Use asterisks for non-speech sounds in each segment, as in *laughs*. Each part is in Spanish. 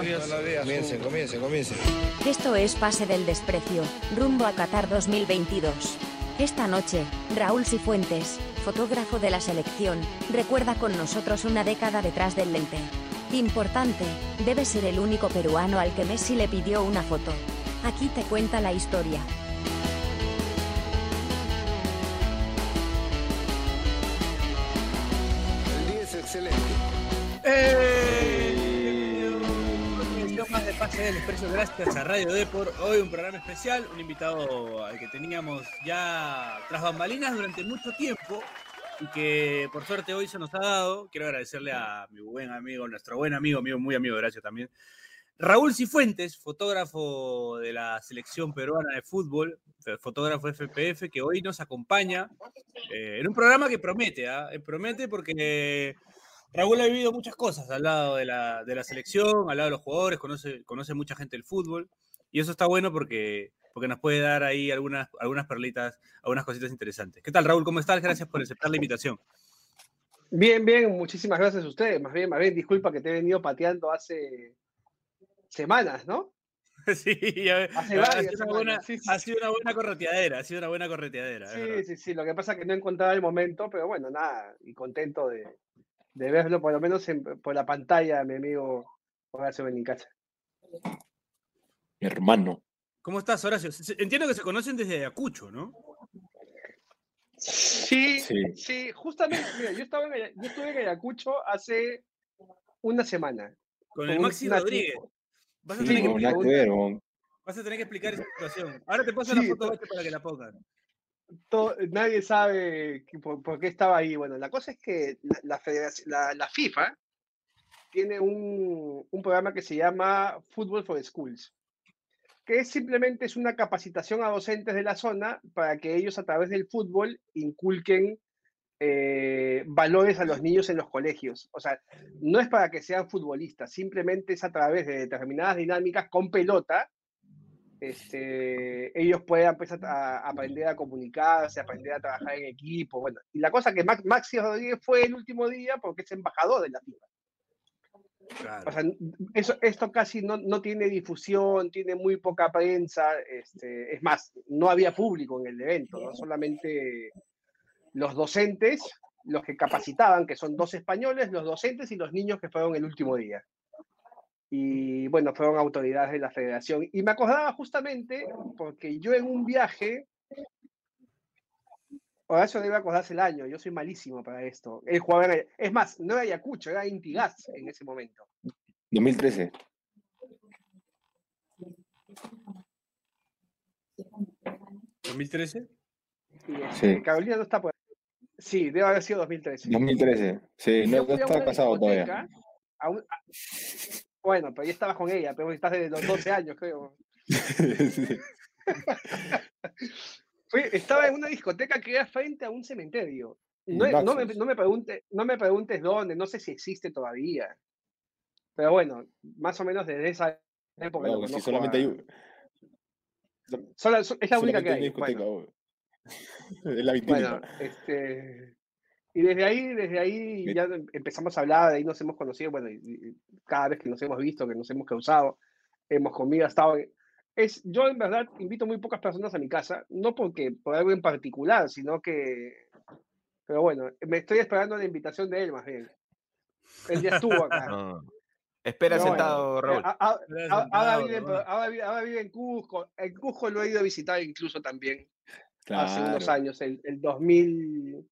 Comience, comience, comience. Esto es Pase del Desprecio, rumbo a Qatar 2022. Esta noche, Raúl Cifuentes, fotógrafo de la selección, recuerda con nosotros una década detrás del lente. Importante, debe ser el único peruano al que Messi le pidió una foto. Aquí te cuenta la historia. Expreso, gracias a Radio Depor. Hoy un programa especial, un invitado al que teníamos ya tras bambalinas durante mucho tiempo y que por suerte hoy se nos ha dado. Quiero agradecerle a mi buen amigo, nuestro buen amigo, amigo muy amigo, gracias también. Raúl Cifuentes, fotógrafo de la selección peruana de fútbol, fotógrafo FPF, que hoy nos acompaña eh, en un programa que promete, ¿ah? Eh, promete porque Raúl ha vivido muchas cosas al lado de la, de la selección, al lado de los jugadores, conoce, conoce mucha gente del fútbol. Y eso está bueno porque, porque nos puede dar ahí algunas, algunas perlitas, algunas cositas interesantes. ¿Qué tal, Raúl? ¿Cómo estás? Gracias por aceptar la invitación. Bien, bien, muchísimas gracias a ustedes. Más bien, más bien, disculpa que te he venido pateando hace semanas, ¿no? *laughs* Sí, Hace ha, sido una buena, sí, sí, ha sí. sido una buena correteadera, ha sido una buena correteadera. Sí, sí, sí. Lo que pasa es que no encontraba el momento, pero bueno, nada, y contento de, de verlo por lo menos en- por la pantalla, mi amigo Horacio Benincasa. Mi hermano. ¿Cómo estás, Horacio? Entiendo que se conocen desde Ayacucho, ¿no? Sí, Sí. sí, justamente, mira, yo, estaba en, yo estuve en Ayacucho hace una semana. Con con el Maxi Rodríguez. Vas a, Sí, tener que, vas a tener explicar esa situación. Ahora te paso la Sí, foto to- Bache, para que la pongan. To- nadie sabe por, por qué estaba ahí. Bueno, la cosa es que la, FIFA tiene un, programa que se llama Football for Schools, que simplemente es una capacitación a docentes de la zona para que ellos a través del fútbol inculquen eh, valores a los niños en los colegios. O sea, no es para que sean futbolistas, simplemente es a través de determinadas dinámicas con pelota este, ellos puedan pues, a- a aprender a comunicarse, aprender a trabajar en equipo. Bueno, y la cosa que Max, Maxi Rodríguez fue el último día porque es embajador de la FIFA. Claro. O sea, eso, esto casi no, no tiene difusión, tiene muy poca prensa. Este, es más, no había público en el evento, ¿no? solamente los docentes, los que capacitaban, que son dos españoles, los docentes y los niños que fueron el último día. Y bueno, fueron autoridades de la federación. Y me acordaba justamente porque yo en un viaje, Horacio debe acordarse el año, yo soy malísimo para esto. Él jugaba en es más, no era Ayacucho, era Intigas en ese momento. 2013. ¿2013? Y, este, Sí. Carolina no está por ahí. Sí, debe haber sido 2013. 2013. Sí, no, una casado todavía. discoteca, a un- a- Bueno, pero ya estabas con ella, pero estás desde los 12 años, creo. *laughs* Fui- estaba en una discoteca que era frente a un cementerio. No, no me, no, me pregunte, no me preguntes dónde, no sé si existe todavía. Pero bueno, más o menos desde esa época. No, si solamente a- hay, so- es la única que hay Bueno, weón. *laughs* Es la vitrina. bueno, este, y desde ahí, desde ahí Bien. ya em- empezamos a hablar, de ahí nos hemos conocido, bueno, y, y cada vez que nos hemos visto, que nos hemos cruzado, hemos comido, ha estado... Es, yo en verdad invito muy pocas personas a mi casa, no porque por algo en particular, sino que... Pero bueno, me estoy esperando la invitación de él más bien. Él ya estuvo acá. *laughs* No. Espera bueno, sentado, Raúl. ahora, vive, vive- en Cusco. En Cusco lo he ido a visitar incluso también hace unos años, el, el 2019.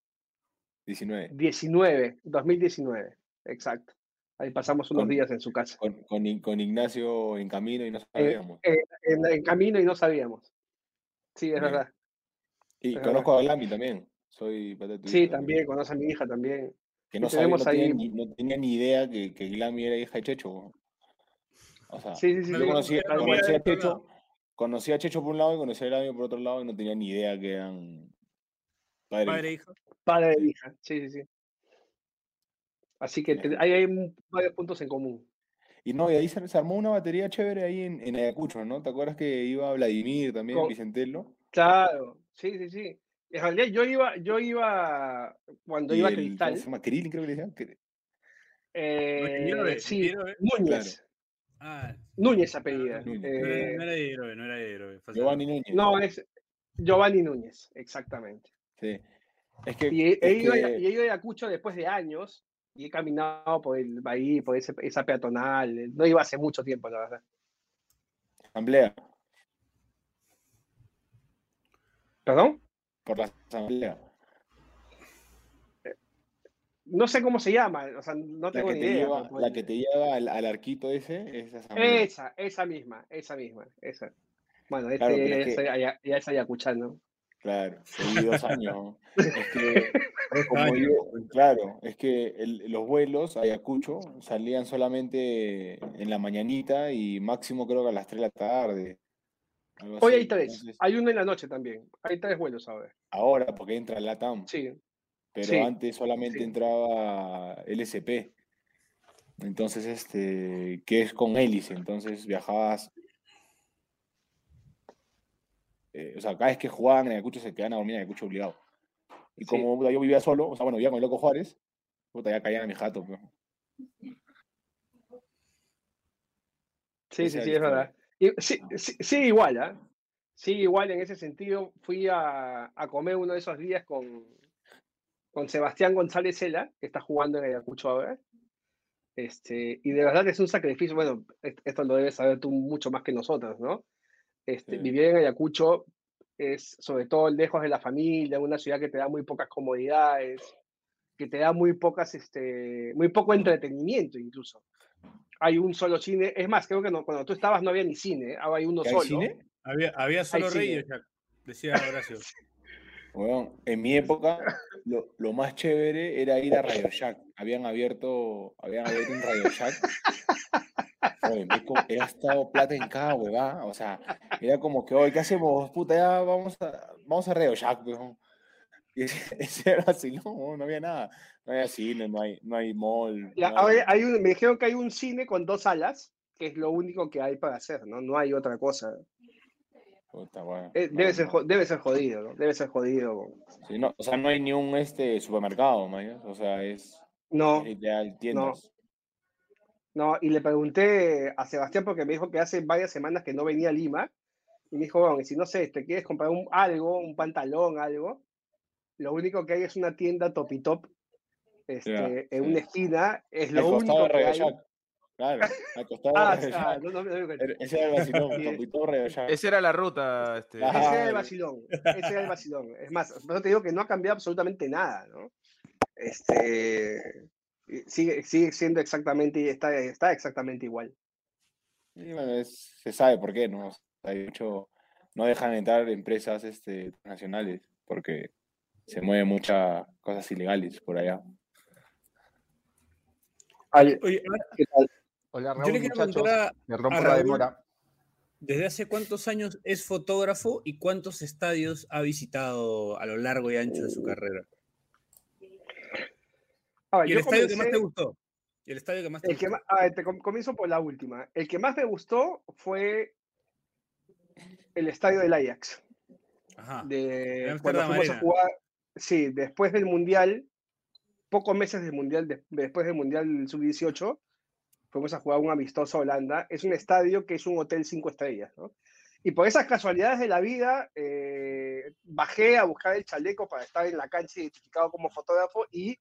19. 2019, exacto. Ahí pasamos unos Con- días en su casa. Con, con, Ignacio en camino y no sabíamos. Eh, en, en camino y no sabíamos. Sí, es Bien. verdad. y es conozco a Glami también. Soy pata de tu Sí, hijo también, conoce a mi hija también. Que no, sabía, no, tenía ahí- ni, no tenía ni idea que, que Glami era hija de Checho. O sea, Sí, sí, sí. Yo yo sí. conocí, Pero conocí mira, a Checho, lado. conocí a Checho por un lado y conocí a Glami por otro lado y no tenía ni idea que eran padre e Padre e hijo. hijo. Padre de hija. Sí, sí, sí. Así que te- ahí hay un- varios puntos en común. Y no, y ahí se, se armó una batería chévere ahí en, en Ayacucho, ¿no? ¿Te acuerdas que iba Vladimir también, Con- Vicentelo? Claro, sí, sí, sí. En realidad yo iba, yo iba cuando Y iba a el, ¿cómo Cristal. se llama? Krillin, creo que le decían. que- eh, sí. Núñez. Ah, Núñez apellida. Núñez. no era, Eh, no era de Hierove, no era de fue Giovanni Núñez. no, es Giovanni Núñez, exactamente. Sí. Es que, Y he, he es a- y he ido a Ayacucho después de años y he caminado por el ahí, por ese- esa peatonal. No iba hace mucho tiempo, la verdad. asamblea, ¿Perdón? por la asamblea. No sé cómo se llama, o sea, no La tengo que, ni te idea. lleva, la que te lleva al, al arquito ese, esa asamblea. Esa, esa misma, esa misma, esa. Bueno, este Claro, es es que- ya es ayacuchano. Claro, *laughs* seguí dos años. Es que, *laughs* como años. yo, claro, es que el- los vuelos a Ayacucho salían solamente en la mañanita y máximo creo que a las 3 de la tarde. Hoy hay tres, Entonces, hay uno en la noche también. Hay tres vuelos ahora. ahora, porque entra la TAM, Sí, pero sí, antes solamente sí. entraba LSP. Entonces, este, que es con hélice, entonces viajabas. Eh, o sea, cada vez que jugaban en Ayacucho se quedaban a dormir en Ayacucho obligado. Y como yo vivía solo, o sea, bueno, vivía con el loco Juárez, puta, ya caían a mi jato. pues. sí, Esa sí, sí, es verdad. Y, sí, sí, sí, igual, ¿ah? Sí, igual en ese sentido. Fui a, a comer uno de esos días con, con Sebastián González Cela, que está jugando en Ayacucho ahora. Este, y de verdad es un sacrificio. Bueno, est- esto lo debes saber tú mucho más que nosotros, ¿no? Este, Sí. Vivir en Ayacucho es sobre todo lejos de la familia, una ciudad que te da muy pocas comodidades, que te da muy pocas, este, muy poco entretenimiento incluso. Hay un solo cine, es más, creo que no- cuando tú estabas no había ni cine, ahora hay uno ¿Que hay solo. cine? Había, había solo Shack, decía Horacio. *laughs* Weón, en mi época, lo, lo más chévere era ir a Radio Shack. Habían abierto, habían abierto un Radio Shack. *laughs* Me he gastado plata en cada huevada. O sea, era como que, oye, ¿qué hacemos? Puta, ya vamos a, vamos a Radio Shack, weón. Y ese, *laughs* ese era así, no, no había nada. No había cine, no hay, no hay mall. Ya, no ahora hay un- me dijeron que hay un cine con dos salas, que es lo único que hay para hacer, ¿no? No hay otra cosa. Puta, weón, Eh, no, debe, ser, no. jo- debe ser jodido, ¿no? Debe ser jodido. Sí, no, o sea, no hay ni un este, supermercado, man, O sea, es, No, literal tiendas. No, y le pregunté a Sebastián porque me dijo que hace varias semanas que no venía a Lima, y me dijo, bueno, y si no sé, te quieres comprar un, algo, un pantalón, algo, lo único que hay es una tienda Topitop este, en una esquina, es lo único que hay. Claro, al costado Ah, de ah, no, no, no, no, Era- Ese era el vacilón. Esa era la ruta. Este. Ese era el vacilón, ese era el vacilón. Es más, por eso te digo que no ha cambiado absolutamente nada, ¿no? Este, y sigue, sigue siendo exactamente, está, está exactamente igual. Y bueno, es- se sabe por qué, ¿no? O sea, de hecho, no dejan entrar empresas este, nacionales porque se mueven muchas cosas ilegales por allá. Oye, ¿qué tal? Hola, yo le quiero preguntar a, Me rompo a la Raúl. demora. ¿desde hace cuántos años es fotógrafo y cuántos estadios ha visitado a lo largo y ancho de su carrera? A ver, ¿Y el estadio que más te comencé- gustó? ¿Y el estadio que más te el que gustó? más- a ver, te com- comienzo por la última. El que más me gustó fue el estadio del Ajax. Ajá. De, cuando fuimos a jugar, sí, después del Mundial, pocos meses del Mundial, de- después del Mundial Sub-18, fuimos a jugar un amistoso a Holanda. Es un estadio que es un hotel cinco estrellas, ¿no? Y por esas casualidades de la vida, eh, bajé a buscar el chaleco para estar en la cancha identificado como fotógrafo y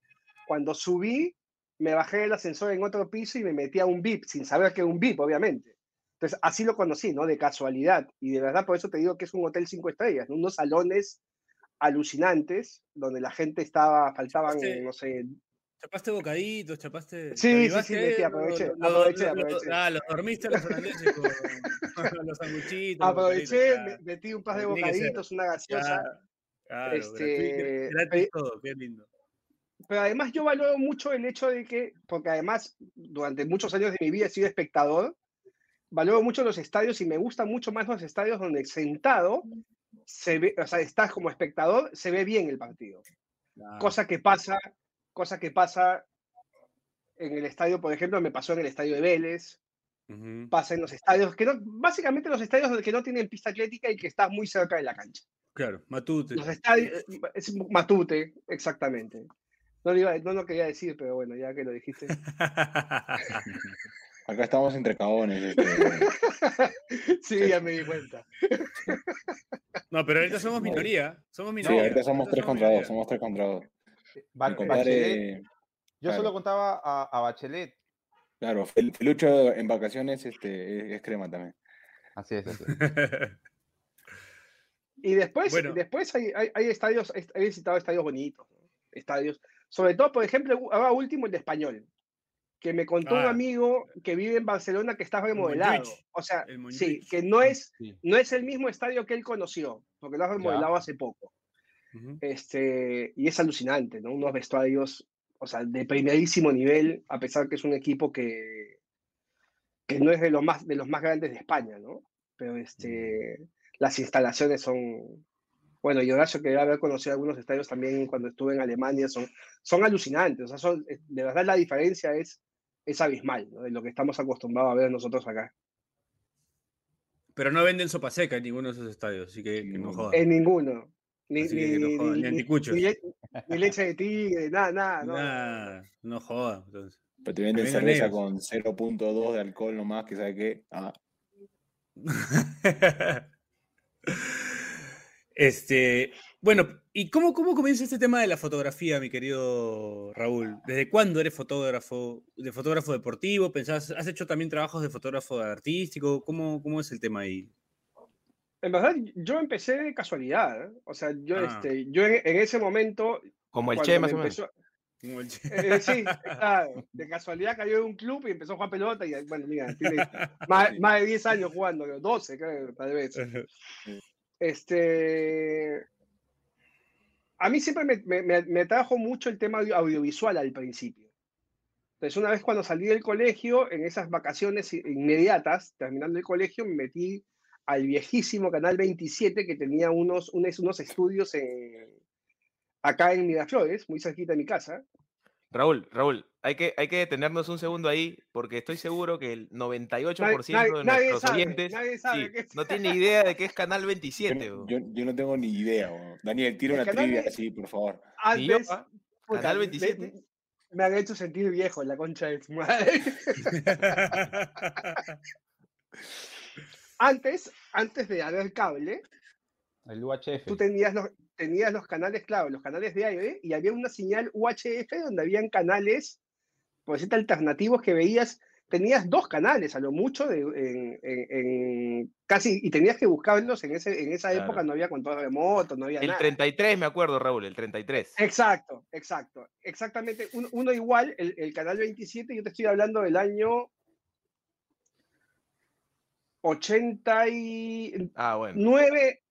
cuando subí, me bajé del ascensor en otro piso y me metí a un VIP, sin saber que era un VIP, obviamente. Entonces, así lo conocí, ¿no? De casualidad. Y de verdad, por eso te digo que es un hotel cinco estrellas, ¿no? unos salones alucinantes, donde la gente estaba, faltaban, Chapaste- no sé, ¿Chapaste bocaditos? ¿Chapaste? Sí, sí, sí, lo- aproveché, lo- aproveché, lo- aproveché. Ah, los dormiste los holandeses con, con los sanguchitos. aproveché, bocaditos, metí un par de bocaditos, una gaseosa. Claro, claro, Este, gratis, gratis todo, qué lindo. Pero además yo valoro mucho el hecho de que, porque además durante muchos años de mi vida he sido espectador, valoro mucho los estadios y me gustan mucho más los estadios donde sentado se ve, o sea, estás como espectador, se ve bien el partido. Claro. Cosa que pasa, cosa que pasa en el estadio, por ejemplo, me pasó en el estadio de Vélez, pasa en los estadios que no, básicamente los estadios donde que no tienen pista atlética y que estás muy cerca de la cancha. Claro, Matute. Los estadios, es Matute, exactamente. No lo, iba- no lo quería decir, pero bueno, ya que lo dijiste. *laughs* Acá estamos entre cagones. Este, *laughs* Sí, ya me di cuenta. *laughs* No, pero ahorita somos No. minoría. Somos sí, minoría. ahorita somos ahorita tres contra dos, minoría. somos tres contra dos. Ba- compadre, yo solo contaba a, a Bachelet. claro, Fel- Felucho en vacaciones este, es, es crema también. Así es, así es. Y después, Bueno. después hay, hay, hay estadios, he visitado estadios bonitos, ¿no? estadios, sobre todo, por ejemplo, ahora último el de Español, que me contó un amigo que vive en Barcelona que está remodelado. O sea, sí, que no es, Sí. no es el mismo estadio que él conoció, porque lo ha remodelado hace poco. Este, y es alucinante, ¿no? Unos vestuarios, o sea, de primerísimo nivel, a pesar que es un equipo que, que no es de los más, de los más grandes de España, ¿no? Pero este, las instalaciones son, bueno, y Horacio que debe haber conocido algunos estadios también cuando estuve en Alemania, son, son alucinantes, o sea, son, de verdad la diferencia es, es abismal, ¿no? De lo que estamos acostumbrados a ver nosotros acá. Pero no venden sopa seca en ninguno de esos estadios, así que, que no jodan. En ninguno. Ni, Así que que no ni- jodan, ni- ni ni- anticuchos. ni le- ni leche de tigre, nada, nada. no. Nah, no jodan. entonces. Pero te venden cerveza con 0.2 de alcohol nomás, que sabe qué. Ah, *laughs* este, bueno, ¿y cómo, cómo comienza este tema de la fotografía, mi querido Raúl? ¿Desde cuándo eres fotógrafo, de fotógrafo deportivo? ¿Pensás, ¿Has hecho también trabajos de fotógrafo artístico? ¿Cómo, cómo es el tema ahí? En verdad, yo empecé de casualidad. ¿eh? O sea, yo, Ah. este, yo en, en ese momento. Como el Che, más o menos. empezó- Como el che- eh, sí, *laughs* claro. De casualidad cayó en un club y empezó a jugar pelota. Y bueno, mira, tiene *laughs* más, más de 10 años jugando, creo, 12, creo, tal vez. *laughs* Este. A mí siempre me, me, me- trajo mucho el tema audio- audiovisual al principio. Entonces, una vez cuando salí del colegio, en esas vacaciones inmediatas, terminando el colegio, me metí al viejísimo Canal 27 que tenía unos, unos, unos estudios en, acá en Miraflores, muy cerquita de mi casa. Raúl, Raúl, hay que, hay que detenernos un segundo ahí, porque estoy seguro que el 98% nadie- de nadie nuestros sabe, oyentes nadie sabe sí, qué es. no tiene *laughs* idea de qué es Canal yo, 27. no- weón. yo, yo no tengo ni idea. weón. Daniel, tira El una trivia de- así, por favor. Yo, Antes, Canal me- 27. Me, me han hecho sentir viejo la concha de su madre. *laughs* Antes, antes de haber cable, El UHF. tú tenías los, tenías los canales, claro, los canales de aire, y había una señal UHF donde habían canales, por decirte, alternativos que veías, tenías dos canales a lo mucho de, en, en- en casi, y tenías que buscarlos en, ese, en esa época, Claro. no había control remoto, no había El nada. 33, me acuerdo, Raúl, el 33. Exacto, exacto. Exactamente. un- uno igual, el, el canal 27, yo te estoy hablando del año 89, Ah, bueno.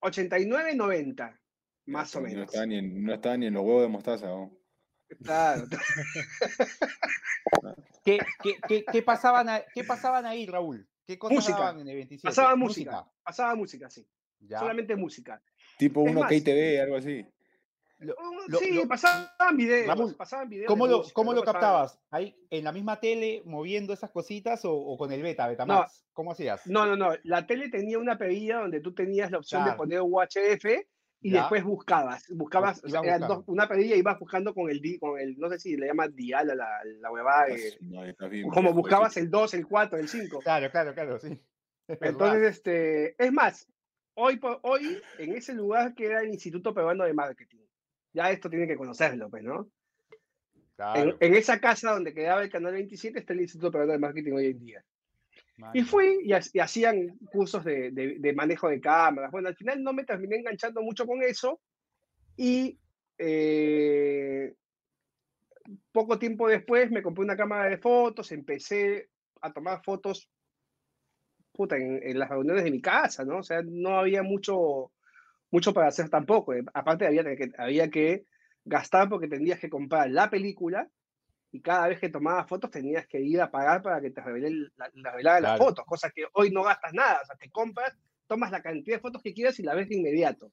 89, 90, más o No menos. estaba ni en, no estaba ni en los huevos de mostaza. weón. Claro. *laughs* ¿Qué, qué, qué, qué pasaban a- qué pasaban ahí, Raúl? ¿Qué cosas Música. daban en el 27? Pasaba música, pasaba música, sí. Ya. Solamente música. Tipo Es uno más- KTV, algo así. Lo- lo- sí, lo- pasaban videos, Raúl, pasaban videos. ¿Cómo lo, música, cómo no captabas? ¿Ahí en la misma tele moviendo esas cositas o, o con el beta, Betamax? ¿Cómo hacías? No, no, no. La tele tenía una pedida donde tú tenías la opción Claro. de poner UHF y Ya. después buscabas. Buscabas, o sea, ibas eran buscando. dos- una pedida y ibas buscando con el, con el, no sé si le llaman dial a la, la huevada. eh, No, bien como buscabas el 2, el 4, el 5. Claro, claro, claro, sí. *laughs* Es verdad. Entonces, este, es más, hoy hoy, en ese lugar que era el Instituto Peruano de Marketing. Ya esto tiene que conocerlo, pues, ¿no? En, en esa casa donde quedaba el canal 27 está el Instituto Peruano de Marketing hoy en día. Y fui y, y hacían cursos de, de- de manejo de cámaras. Bueno, al final no me terminé enganchando mucho con eso y eh, poco tiempo después me compré una cámara de fotos, empecé a tomar fotos puta, en, en las reuniones de mi casa, ¿no? O sea, no había mucho, mucho para hacer tampoco. eh, Aparte había que, había que gastar porque tendrías que comprar la película y cada vez que tomabas fotos tenías que ir a pagar para que te revelen la, la- revelaran las fotos, cosa que hoy no gastas nada, o sea, te compras, tomas la cantidad de fotos que quieras y la ves de inmediato.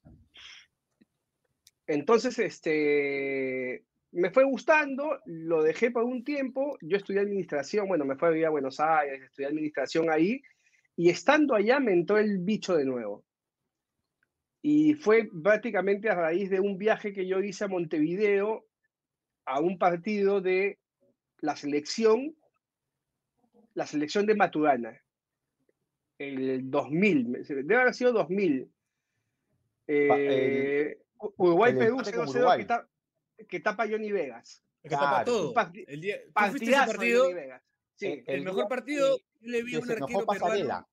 Entonces, este, me fue gustando, lo dejé por un tiempo, yo estudié administración, bueno, me fui a vivir a Buenos Aires, estudié administración ahí, y estando allá me entró el bicho de nuevo. Y fue prácticamente a raíz de un viaje que yo hice a Montevideo a un partido de la selección la selección de Maturana. El 2000, debe haber sido 2000. Eh, Uruguay-Perú 0-0 que, que, tapa Johnny Vegas. Que tapa todo. El día, partido? Sí, el, mejor partido, yo le vi a un arquero peruano.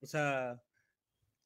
O sea,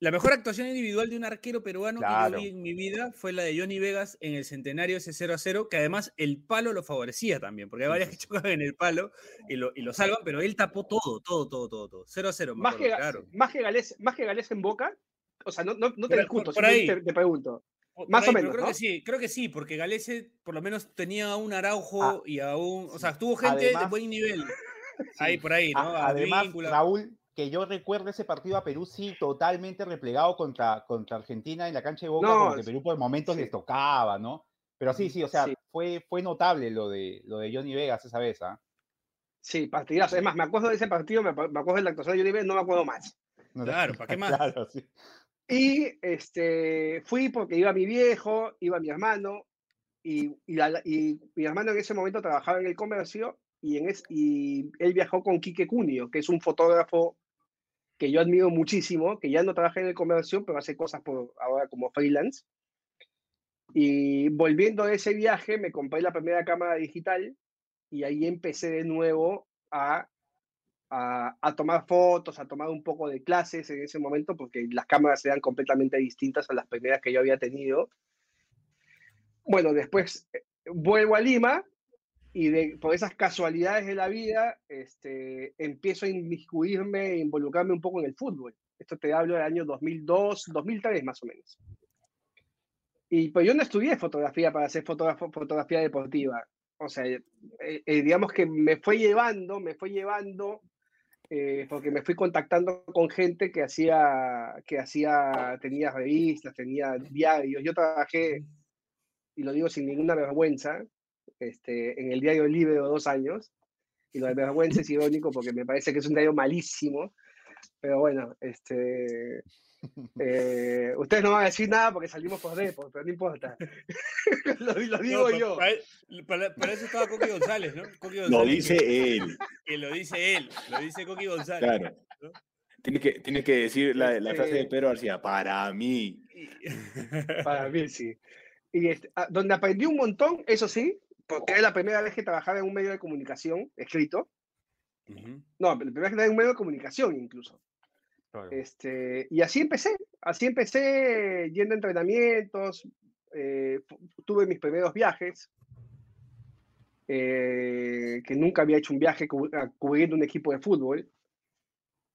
la mejor actuación individual de un arquero peruano que yo vi en mi vida fue la de Johnny Vegas en el centenario ese 0 a 0, que además el palo lo favorecía también, porque hay varias que chocan en el palo y lo, y lo salvan, pero él tapó todo, todo, todo, todo, todo. 0 a 0. Más, que, claro. más, que Gales, más que Gales en boca, o sea, no, no, no te discuto, por, ahí. Te, pregunto. Más o menos. Creo que sí, creo que sí, porque Galese por lo menos tenía a un Araujo ah, y a un. O sea, tuvo gente de buen nivel. *laughs* Ahí, por ahí, ¿no? además, Raúl, que yo recuerdo ese partido a Perú, sí, totalmente replegado contra, contra Argentina en la cancha de Boca, porque Perú por momentos les tocaba, ¿no? Pero sí, sí, o sea, Fue, fue notable lo de, lo de Johnny Vegas esa vez, ¿ah? Sí, partidazo. Es más, me acuerdo de ese partido, me, acuerdo de la actuación de Johnny Vegas, no me acuerdo más. *laughs* Claro, ¿para qué más? claro, sí. Y este, fui porque iba mi viejo, iba mi hermano, y, y, y, mi hermano en ese momento trabajaba en el comercio y, en es, y él viajó con Quique Cunio, que es un fotógrafo que yo admiro muchísimo, que ya no trabaja en el comercio, pero hace cosas por ahora como freelance. Y volviendo de ese viaje, me compré la primera cámara digital y ahí empecé de nuevo a, a, a, tomar fotos, a tomar un poco de clases en ese momento, porque las cámaras eran completamente distintas a las primeras que yo había tenido. Bueno, después eh, vuelvo a Lima y de, por esas casualidades de la vida, este, empiezo a inmiscuirme, involucrarme un poco en el fútbol. Esto te hablo del año 2002, 2003 más o menos. Y pues yo no estudié fotografía para hacer fotografía deportiva. O sea, eh, eh, digamos que me fue llevando, me fue llevando, eh, porque me fui contactando con gente que hacía, que hacía, tenía revistas, tenía diarios. Yo trabajé, y lo digo sin ninguna vergüenza, este, en el diario Libre de dos años. Y lo de vergüenza es irónico porque me parece que es un diario malísimo. Pero bueno, este, *laughs* eh, ustedes no van a decir nada porque salimos por depo, pero no importa. *laughs* lo, digo yo. Para, eso estaba Coqui González, ¿no? lo dice él. Que lo dice él, lo dice Coqui González. Claro. Tiene que, tiene que decir la, la frase de Pedro García, para mí. *laughs* Para mí, sí. Y este, ah, donde aprendí un montón, eso sí, porque era la primera vez que trabajaba en un medio de comunicación escrito. No, la primera vez que trabajaba en un medio de comunicación incluso. Este, y así empecé, así empecé yendo a entrenamientos, eh, tuve mis primeros viajes, eh, que nunca había hecho un viaje cubriendo un equipo de fútbol.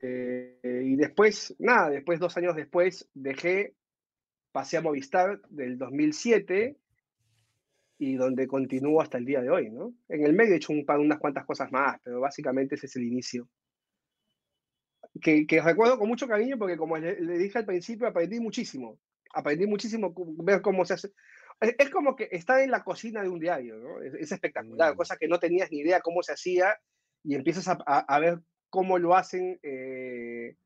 Eh, y después, nada, después, dos años después, dejé, pasé a Movistar del 2007 y donde continúo hasta el día de hoy, ¿no? En el medio he hecho un, unas cuantas cosas más, pero básicamente ese es el inicio. Que, que recuerdo con mucho cariño porque como le, dije al principio, aprendí muchísimo. Aprendí muchísimo ver cómo se hace. Es, como que estar en la cocina de un diario, ¿no? Es, espectacular, mm. cosa que no tenías ni idea cómo se hacía y empiezas a, a, ver cómo lo hacen, eh,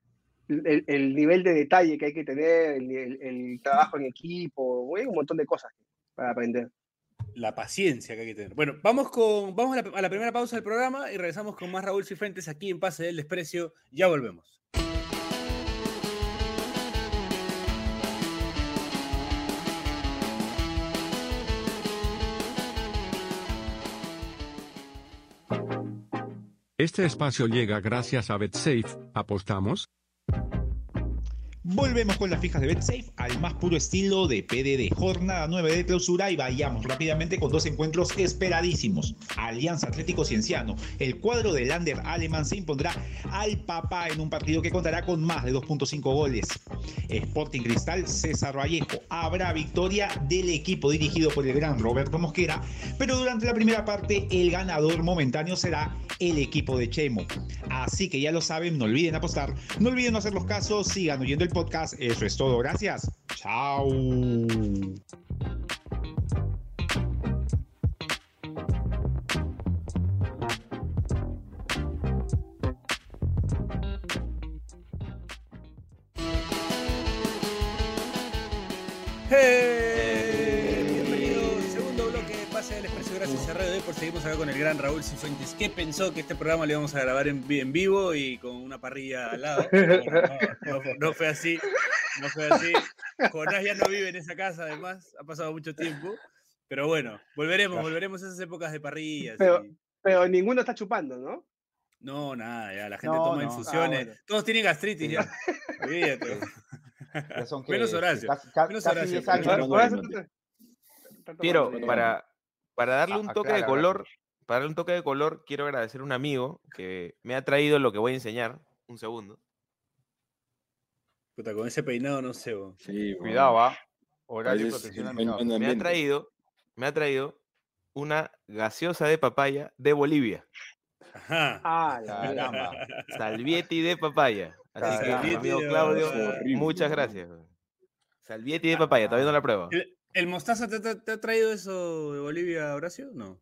el, el, nivel de detalle que hay que tener, el, el trabajo en equipo, un montón de cosas para aprender la paciencia que hay que tener. Bueno, vamos, con, vamos a, la, primera pausa del programa y regresamos con más Raúl Cifuentes aquí en Pase del Desprecio. Ya volvemos. Este espacio llega gracias a BetSafe. ¿Apostamos? Volvemos con las fijas de BetSafe al más puro estilo de PDD. Jornada 9 de clausura y vayamos rápidamente con dos encuentros esperadísimos. Alianza Atlético Cienciano. El cuadro del Lander alemán se impondrá al papá en un partido que contará con más de 2.5 goles. Sporting Cristal César Vallejo. Habrá victoria del equipo dirigido por el gran Roberto Mosquera, pero durante la primera parte el ganador momentáneo será el equipo de Chemo. Así que ya lo saben, no olviden apostar, no olviden hacer los casos, sigan oyendo el podcast. Eso es todo. Gracias. Chao. Hey, bloque de Radio Depor. Seguimos acá con el gran Raúl Cifuentes. ¿Qué pensó que este programa lo íbamos a grabar en, vi- en vivo y con una parrilla al lado? Bueno, *laughs* no, no fue- no fue así. No fue así. Jonás ya no vive en esa casa, además. Ha pasado mucho tiempo. Pero bueno, volveremos, volveremos a esas épocas de parrillas. Pero, y- pero ninguno está chupando, ¿no? No, nada, ya la gente No, toma no. infusiones. Ah, bueno. Todos tienen gastritis ya. Olvídate. *laughs* Ya son que Menos Horacio. Casi, Menos Horacio, 10 pero para, para darle Ah, un toque de color, para darle un toque de color, quiero agradecer a un amigo que me ha traído lo que voy a enseñar. Un segundo. Puta, con ese peinado no sé. bo. Sí. Cuidado, ¿ah? Horario y Pareces protección al buen- menor. buen Me ha traído, me ha traído una gaseosa de papaya de Bolivia. Ajá. Ah, la. Caramba. Salvietti de papaya. Así que, amigo Claudio, muchas gracias. Salvietti de papaya, todavía no la pruebo. ¿El, el mostaza te, te- te ha traído eso de Bolivia, Horacio? No.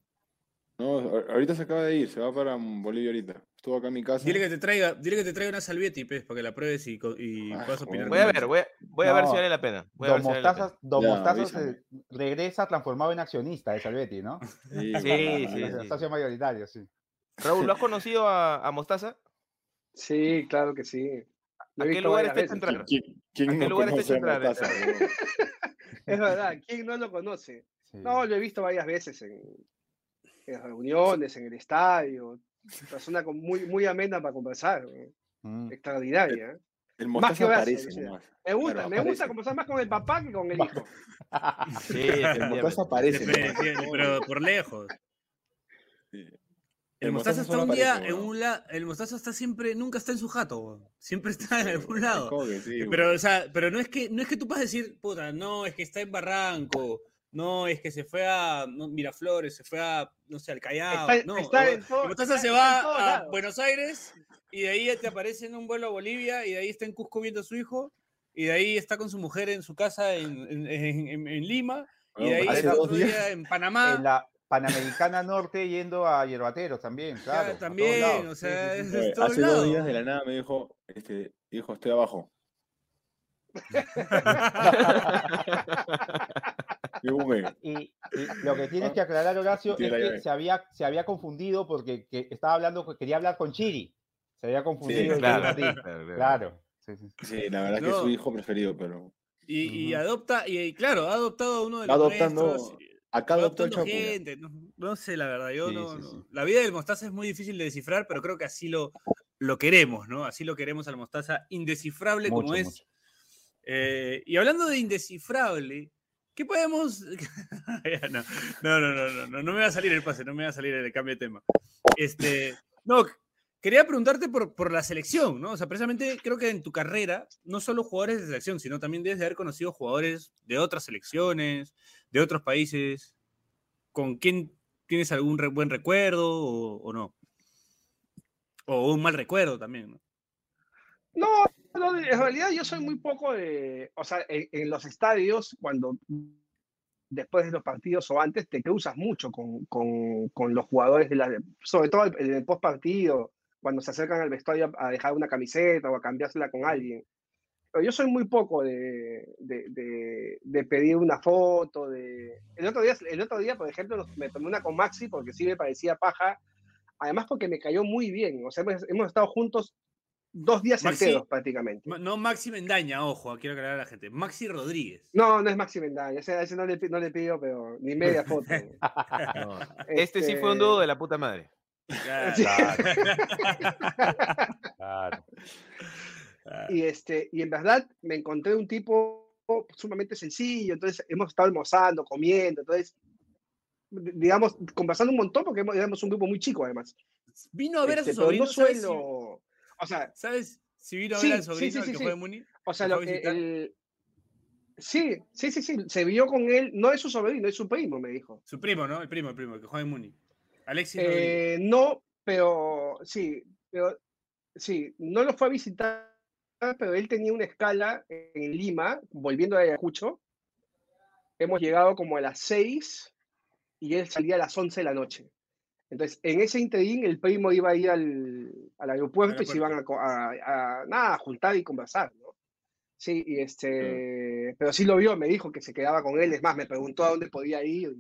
No, ahorita se acaba de ir, se va para Bolivia ahorita. Estuvo acá en mi casa. Dile que te traiga, dile que te traiga una salvietti, pues, para que la pruebes y, y Ah, puedas opinar. Voy a ver, voy a, voy a ver si vale la pena. Voy Don si vale Mostaza, Don Ya, Mostaza avísame. se regresa transformado en accionista de Salvetti, ¿no? *laughs* Sí, Sí, sí, sí. mayoritario, sí. Raúl, ¿lo has conocido a, a Mostaza? Sí, claro que sí. ¿A qué lugar está entrar? ¿Quién, quién ¿A qué no lugar está weón? Es verdad, ¿quién no lo conoce? sí. No, lo he visto varias veces en, en reuniones, en el estadio. Persona con muy, muy amena para conversar. ¿no? Mm. Extraordinaria. ¿eh? El Más que aparece nomás. Me gusta, Claro, me gusta conversar más con el papá que con el *laughs* hijo. *laughs* Sí, El. Mostaza aparece. Sí, pero por lejos. Sí. El El mostaza Mostaza está un día aparece, en un lado. El mostaza está siempre, nunca está en su jato, siempre está en algún lado. ¿Cómo que sí, Pero, o sea, pero no es que no es que tú puedas decir, puta, no, es que está en Barranco, no, es que se fue a no, Miraflores, se fue a, no sé, al Callao. Está, no, está el en todo- mostaza está- se va a. Buenos Aires y de ahí te aparece en un vuelo a Bolivia y de ahí está en Cusco viendo a su hijo y de ahí está con su mujer en su casa en, en- en- en- en Lima y de ahí hace está dos otro días- día en Panamá. En la Panamericana Norte yendo a Hierbateros también, claro. también, lados. o Sí, sea, sí, sí. es- Oye, todos hace lados. dos días de la nada me dijo, este, hijo, estoy abajo. *laughs* Y Y, lo que tienes que aclarar, Horacio, es que se había, se había confundido porque que estaba hablando, quería hablar con Chiri. Se había confundido. *laughs* claro, claro, claro. Sí, sí. Sí, la verdad que es No. su hijo preferido, pero Y, adopta, y, claro, ha adoptado a uno de los adoptando- nuestros, acá ya. gente, no, no sé, la verdad, yo Sí, no, sí, no-. La vida del Mostaza es muy difícil de descifrar, pero creo que así lo, lo queremos, ¿no? Así lo queremos al Mostaza, indescifrable como es. Eh, y hablando de indescifrable, ¿qué podemos...? *laughs* No, no, no, no, no, no me va a salir el pase, no me va a salir el cambio de tema. Este, no, quería preguntarte por, por la selección, ¿no? O sea, precisamente creo que en tu carrera, no solo jugadores de selección, sino también debes de haber conocido jugadores de otras selecciones, de otros países. ¿Con quién tienes algún re- buen recuerdo o, o no? O un mal recuerdo también, ¿no? No, no, en realidad yo soy muy poco de, o sea, en, en los estadios, cuando después de los partidos o antes, te cruzas mucho con, con, con los jugadores, de la, sobre todo en el post partido, cuando se acercan al vestuario a dejar una camiseta o a cambiársela con alguien. Pero yo soy muy poco de, de, de- de pedir una foto. De... El, otro día, el otro día, por ejemplo, me tomé una con Maxi porque sí me parecía paja. Además, porque me cayó muy bien. O sea, hemos, hemos estado juntos dos días Maxi- enteros prácticamente. No Maxi Mendaña, ojo, quiero aclarar a la gente. Maxi Rodríguez. No, no es Maxi Mendaña. Ese, a ese no, le, no le pido, pero ni media *laughs* foto. No. Este sí fue un dúo de la puta madre. Claro. Sí. *laughs* *laughs* Claro. Y, este, y en verdad me encontré un tipo sumamente sencillo, entonces hemos estado almorzando, comiendo, entonces, digamos, conversando un montón porque éramos un grupo muy chico además. Vino a ver Este, a su pero sobrino. no ¿sabes, si, suelo, o sea, sabes si vino a Sí, ver al sí, sobrino sí, sí, que sí. fue de Muni? o sea, ¿Lo lo fue a que el- sí, sí, sí, sí, se vio con él, no es su sobrino, es su primo, me dijo. Su primo, ¿no? El primo, el primo, el que juega en Muni. Alexis. Eh, no, pero sí, pero sí, no lo fue a visitar, pero él tenía una escala en Lima, volviendo de Ayacucho. Hemos llegado como a las 6 y él salía a las 11 de la noche. Entonces, en ese interín, el primo iba a ir al, al aeropuerto y se iban a, a- a- nada, a juntar y conversar, ¿no? Sí, y este, pero sí lo vio, me dijo que se quedaba con él, es más, me preguntó a dónde podía ir.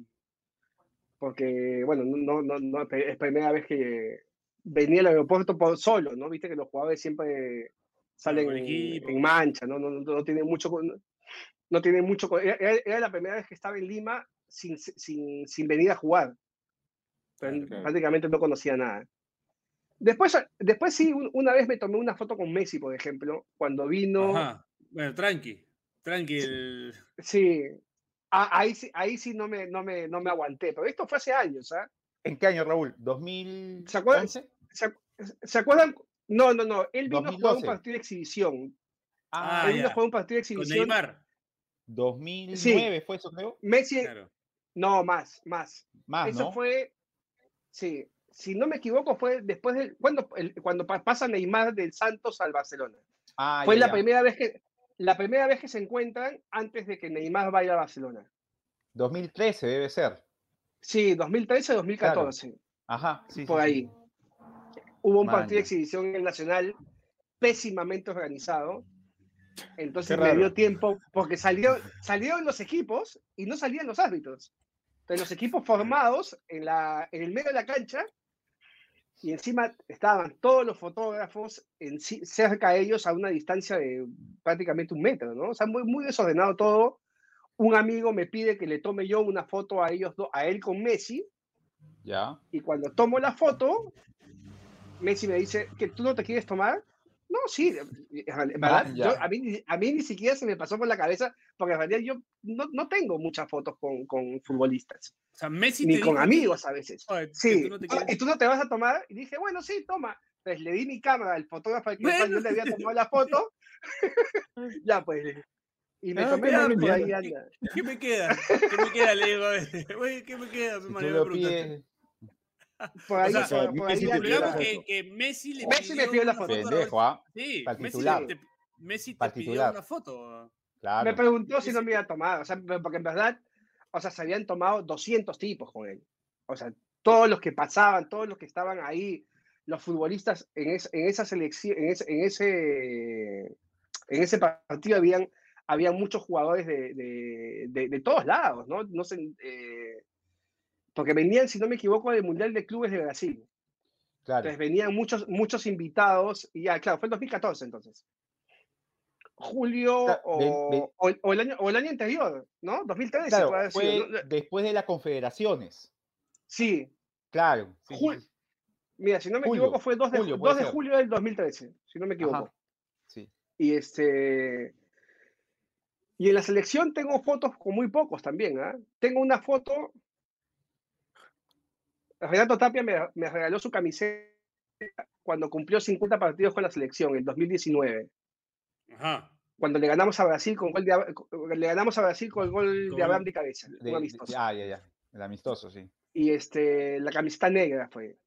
porque, bueno, no, no, no, es primera vez que venía al aeropuerto por solo, ¿no? Viste que los jugadores siempre salen en, mancha, ¿no? No, no, no tienen mucho, no tiene mucho, era, la primera vez que estaba en Lima sin, sin, sin venir a jugar. Prácticamente no conocía nada. Después, después sí, una vez me tomé una foto con Messi, por ejemplo, cuando vino. Bueno, tranqui, tranqui. Sí, ahí, sí, ahí sí no me, no, me, no me aguanté, pero esto fue hace años, ¿ah? ¿En qué año, Raúl? ¿2000? ¿Se acuerdan? ¿Se, acuerdan? No, no, no. Él vino a jugar un partido de exhibición. Ah, él vino a jugar un partido de exhibición. Con Neymar. 2009 fue eso, creo. Messi. No, más, más. Más, Eso fue. Sí, si no me equivoco, fue después de. Cuando, cuando pasa Neymar del Santos al Barcelona. Ah, fue la primera vez que. La primera vez que se encuentran antes de que Neymar vaya a Barcelona. 2013 debe ser. Sí, 2013, 2014. Ajá, sí. Por ahí. Hubo un partido de exhibición en el Nacional pésimamente organizado entonces me dio tiempo, porque salió, salieron los equipos y no salían los árbitros. Entonces los equipos formados en, la, en el medio de la cancha y encima estaban todos los fotógrafos en, cerca de ellos a una distancia de prácticamente un metro, ¿no? O sea, muy, muy desordenado todo. Un amigo me pide que le tome yo una foto a ellos a él con Messi. Ya. Y cuando tomo la foto, Messi me dice que tú no te quieres tomar. No, sí, ¿verdad? a, mí, a mí ni siquiera se me pasó por la cabeza, porque en realidad yo no, no tengo muchas fotos con, con futbolistas. O sea, Messi ni con amigos a veces. sí, y tú no te vas a tomar. Y dije, bueno, sí, toma. Entonces le di mi cámara al fotógrafo al que yo le había tomado la foto. *laughs* ya, pues. Y me tomé la por ahí anda. ¿Qué me queda? ¿Qué me queda? Le digo, *laughs* ¿qué me queda? Me por ahí, o sea, por, ahí que, que, Messi le Messi me pidió la foto. Pendejo, ¿ah? Sí, Messi te, Messi te pidió una foto. Claro. Me preguntó si no me iba a tomar, o sea, porque en verdad, o sea, se habían tomado 200 tipos con él. O sea, todos los que pasaban, todos los que estaban ahí, los futbolistas en, es, en esa selección, en ese, en ese, en ese partido habían, habían muchos jugadores de, de, de, de todos lados, ¿no? No sé, eh, porque venían, si no me equivoco, del Mundial de Clubes de Brasil. Claro. Entonces venían muchos, muchos invitados, y ya, claro, fue el 2014 entonces. Julio o, o, el año, o el año anterior, ¿no? 2013. Claro, fue después de las confederaciones. Sí. Claro. Sí, Mira, si no me equivoco, fue 2 de julio, 2 de julio del 2013, si no me equivoco. Ajá. Sí. Y este. Y en la selección tengo fotos con muy pocos también. ¿eh? Tengo una foto Renato Tapia me, me, regaló su camiseta cuando cumplió 50 partidos con la selección, en 2019. Ajá. Cuando le ganamos a Brasil con gol de, le ganamos a Brasil con el gol de Abraham de cabeza. De, amistoso. ah, ya, ya. El amistoso, sí. Y este, la camiseta negra fue.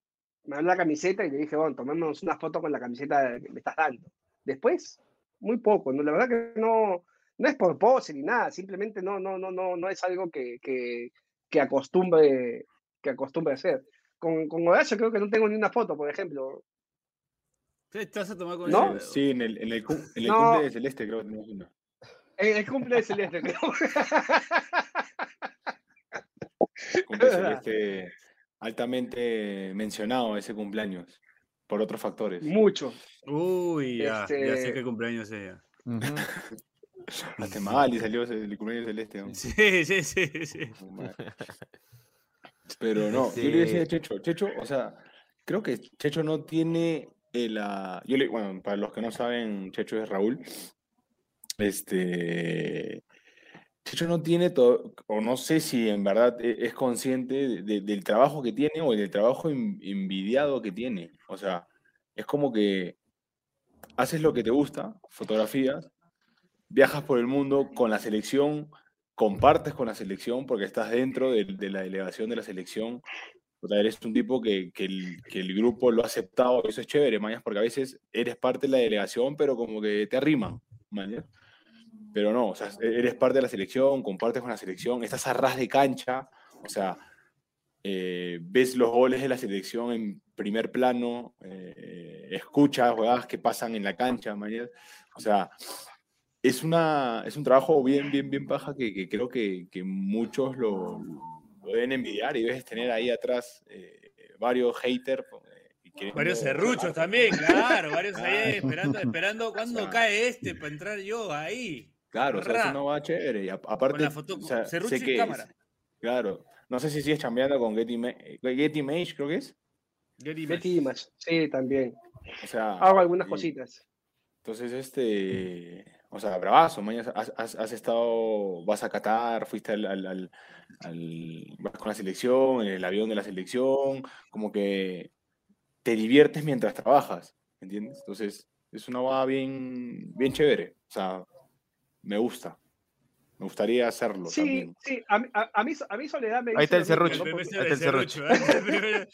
Me dio la camiseta y le dije, bueno, tomemos una foto con la camiseta que me estás dando. Después, muy poco. ¿no? La verdad que no, no es por pose ni nada, simplemente no, no, no, no, no es algo que, que, que acostumbre que acostumbra a hacer. Con, con Horacio creo que no tengo ni una foto, por ejemplo. ¿Estás a tomar con ¿No? Sí, en el, en el, en el no. cumple de Celeste creo que tenemos una. En el cumple de Celeste, creo. cumple de Celeste altamente mencionado ese cumpleaños por otros factores. Mucho. Uy, ya, este... ya sé qué cumpleaños es. Uh -huh. Hasta Magali salió el cumpleaños celeste. ¿no? Sí, sí, sí, sí. Pero no, sí. yo le decía a Checho, Checho, o sea, creo que Checho no tiene el, uh, yo le, bueno, para los que no saben, Checho es Raúl. Este, Checho no tiene todo, o no sé si en verdad e, es consciente de, de, del trabajo que tiene o del trabajo envidiado que tiene. O sea, es como que haces lo que te gusta, fotografías, viajas por el mundo con la selección, compartes con la selección porque estás dentro de, de la delegación de la selección. O sea, eres un tipo que, que, el, que, el, grupo lo ha aceptado, eso es chévere, mañas, porque a veces eres parte de la delegación, pero como que te arrima, mañas. Pero no, o sea, eres parte de la selección, compartes con la selección, estás a ras de cancha, o sea, eh, ves los goles de la selección en primer plano, eh, escuchas jugadas que pasan en la cancha, mañas. O sea, es, una, es un trabajo bien, bien, bien paja que, que creo que, que muchos lo, lo deben envidiar y debes tener ahí atrás eh, varios haters. eh, Varios serruchos también, claro, varios ahí esperando, esperando *laughs* cuándo cae este para entrar yo ahí. Claro, o sea, Ra. es una va chévere. Y a- aparte, la foto o sea, con sé que es- cámara. claro. No sé si sigues chambeando con Getty, Ma- eh, Getty Image, creo que es. Getty Getty Image, sí, también. O sea, Hago algunas y- cositas. Entonces, este, o sea, bravazo, has- has estado, vas a Qatar, fuiste al, al- al- al- vas con la selección, en el avión de la selección, como que te diviertes mientras trabajas, ¿entiendes? Entonces, es una va bien, bien chévere, o sea, me gusta, me gustaría hacerlo Sí, también. sí, a, mí- a, a mí, a mí Soledad me Ahí está dice el serrucho. ¿no? Ahí está el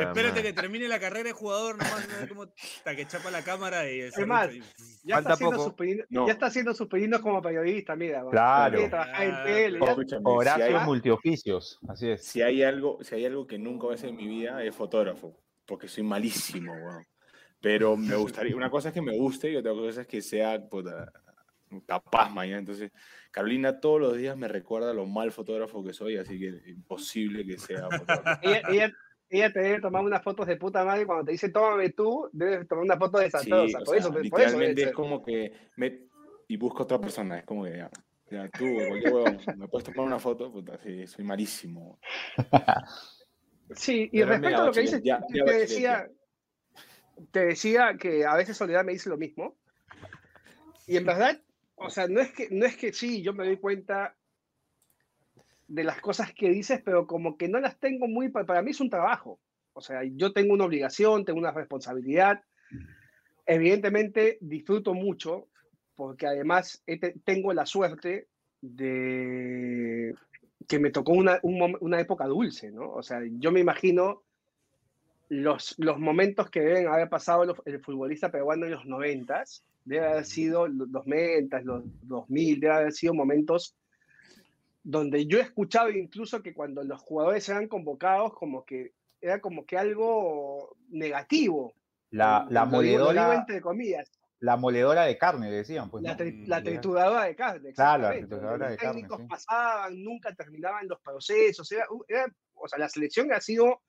*laughs* Espérate que termine la carrera de jugador nomás, ¿no? como hasta que chapa la cámara y el Es más, serrucho ahí. Ya Falta está, haciendo poco. sus No. ya está haciendo sus pininos como periodista, mira. Claro. Trabajar en Ah, tele. si Horacio hay- multioficios, así es. si hay algo, si hay algo que nunca voy a hacer en mi vida es fotógrafo, porque soy malísimo, weón. Pero me gustaría, una cosa es que me guste y otra cosa es que sea puta, capaz mañana. Entonces, Carolina todos los días me recuerda lo mal fotógrafo que soy, así que es imposible que sea fotógrafo. *laughs* Ella, ella, ella te debe tomar unas fotos de puta madre cuando te dice tómame tú, debes tomar una foto Sí, desastrosa. o por, sea, eso, por eso literalmente debe es como que me, y busco otra persona, es como que ya, ya, tú, cualquier huevón, me puedes tomar una foto, puta, sí, soy malísimo. Sí, y Pero respecto a lo que dices, ya- te, ya te Bachelet, decía, te decía que a veces Soledad me dice lo mismo. Y en verdad, o sea, no es que, no es que sí, yo me doy cuenta de las cosas que dices, pero como que no las tengo muy, pa- para mí es un trabajo. O sea, yo tengo una obligación, tengo una responsabilidad. Evidentemente disfruto mucho porque además tengo la suerte de que me tocó una, un una época dulce, ¿no? O sea, yo me imagino los, los momentos que deben haber pasado los- el futbolista peruano en los noventas, debe haber sido los noventas, los 2000, debe haber sido momentos donde yo he escuchado incluso que cuando los jugadores eran convocados, como que era como que algo negativo. La, la moledora, entre comillas, la moledora de carne, decían, pues. la, ¿no? tri- la trituradora de carne. Claro, la trituradora los de carne, técnicos sí. pasaban, nunca terminaban los procesos. Era, era- o sea, la selección ha sido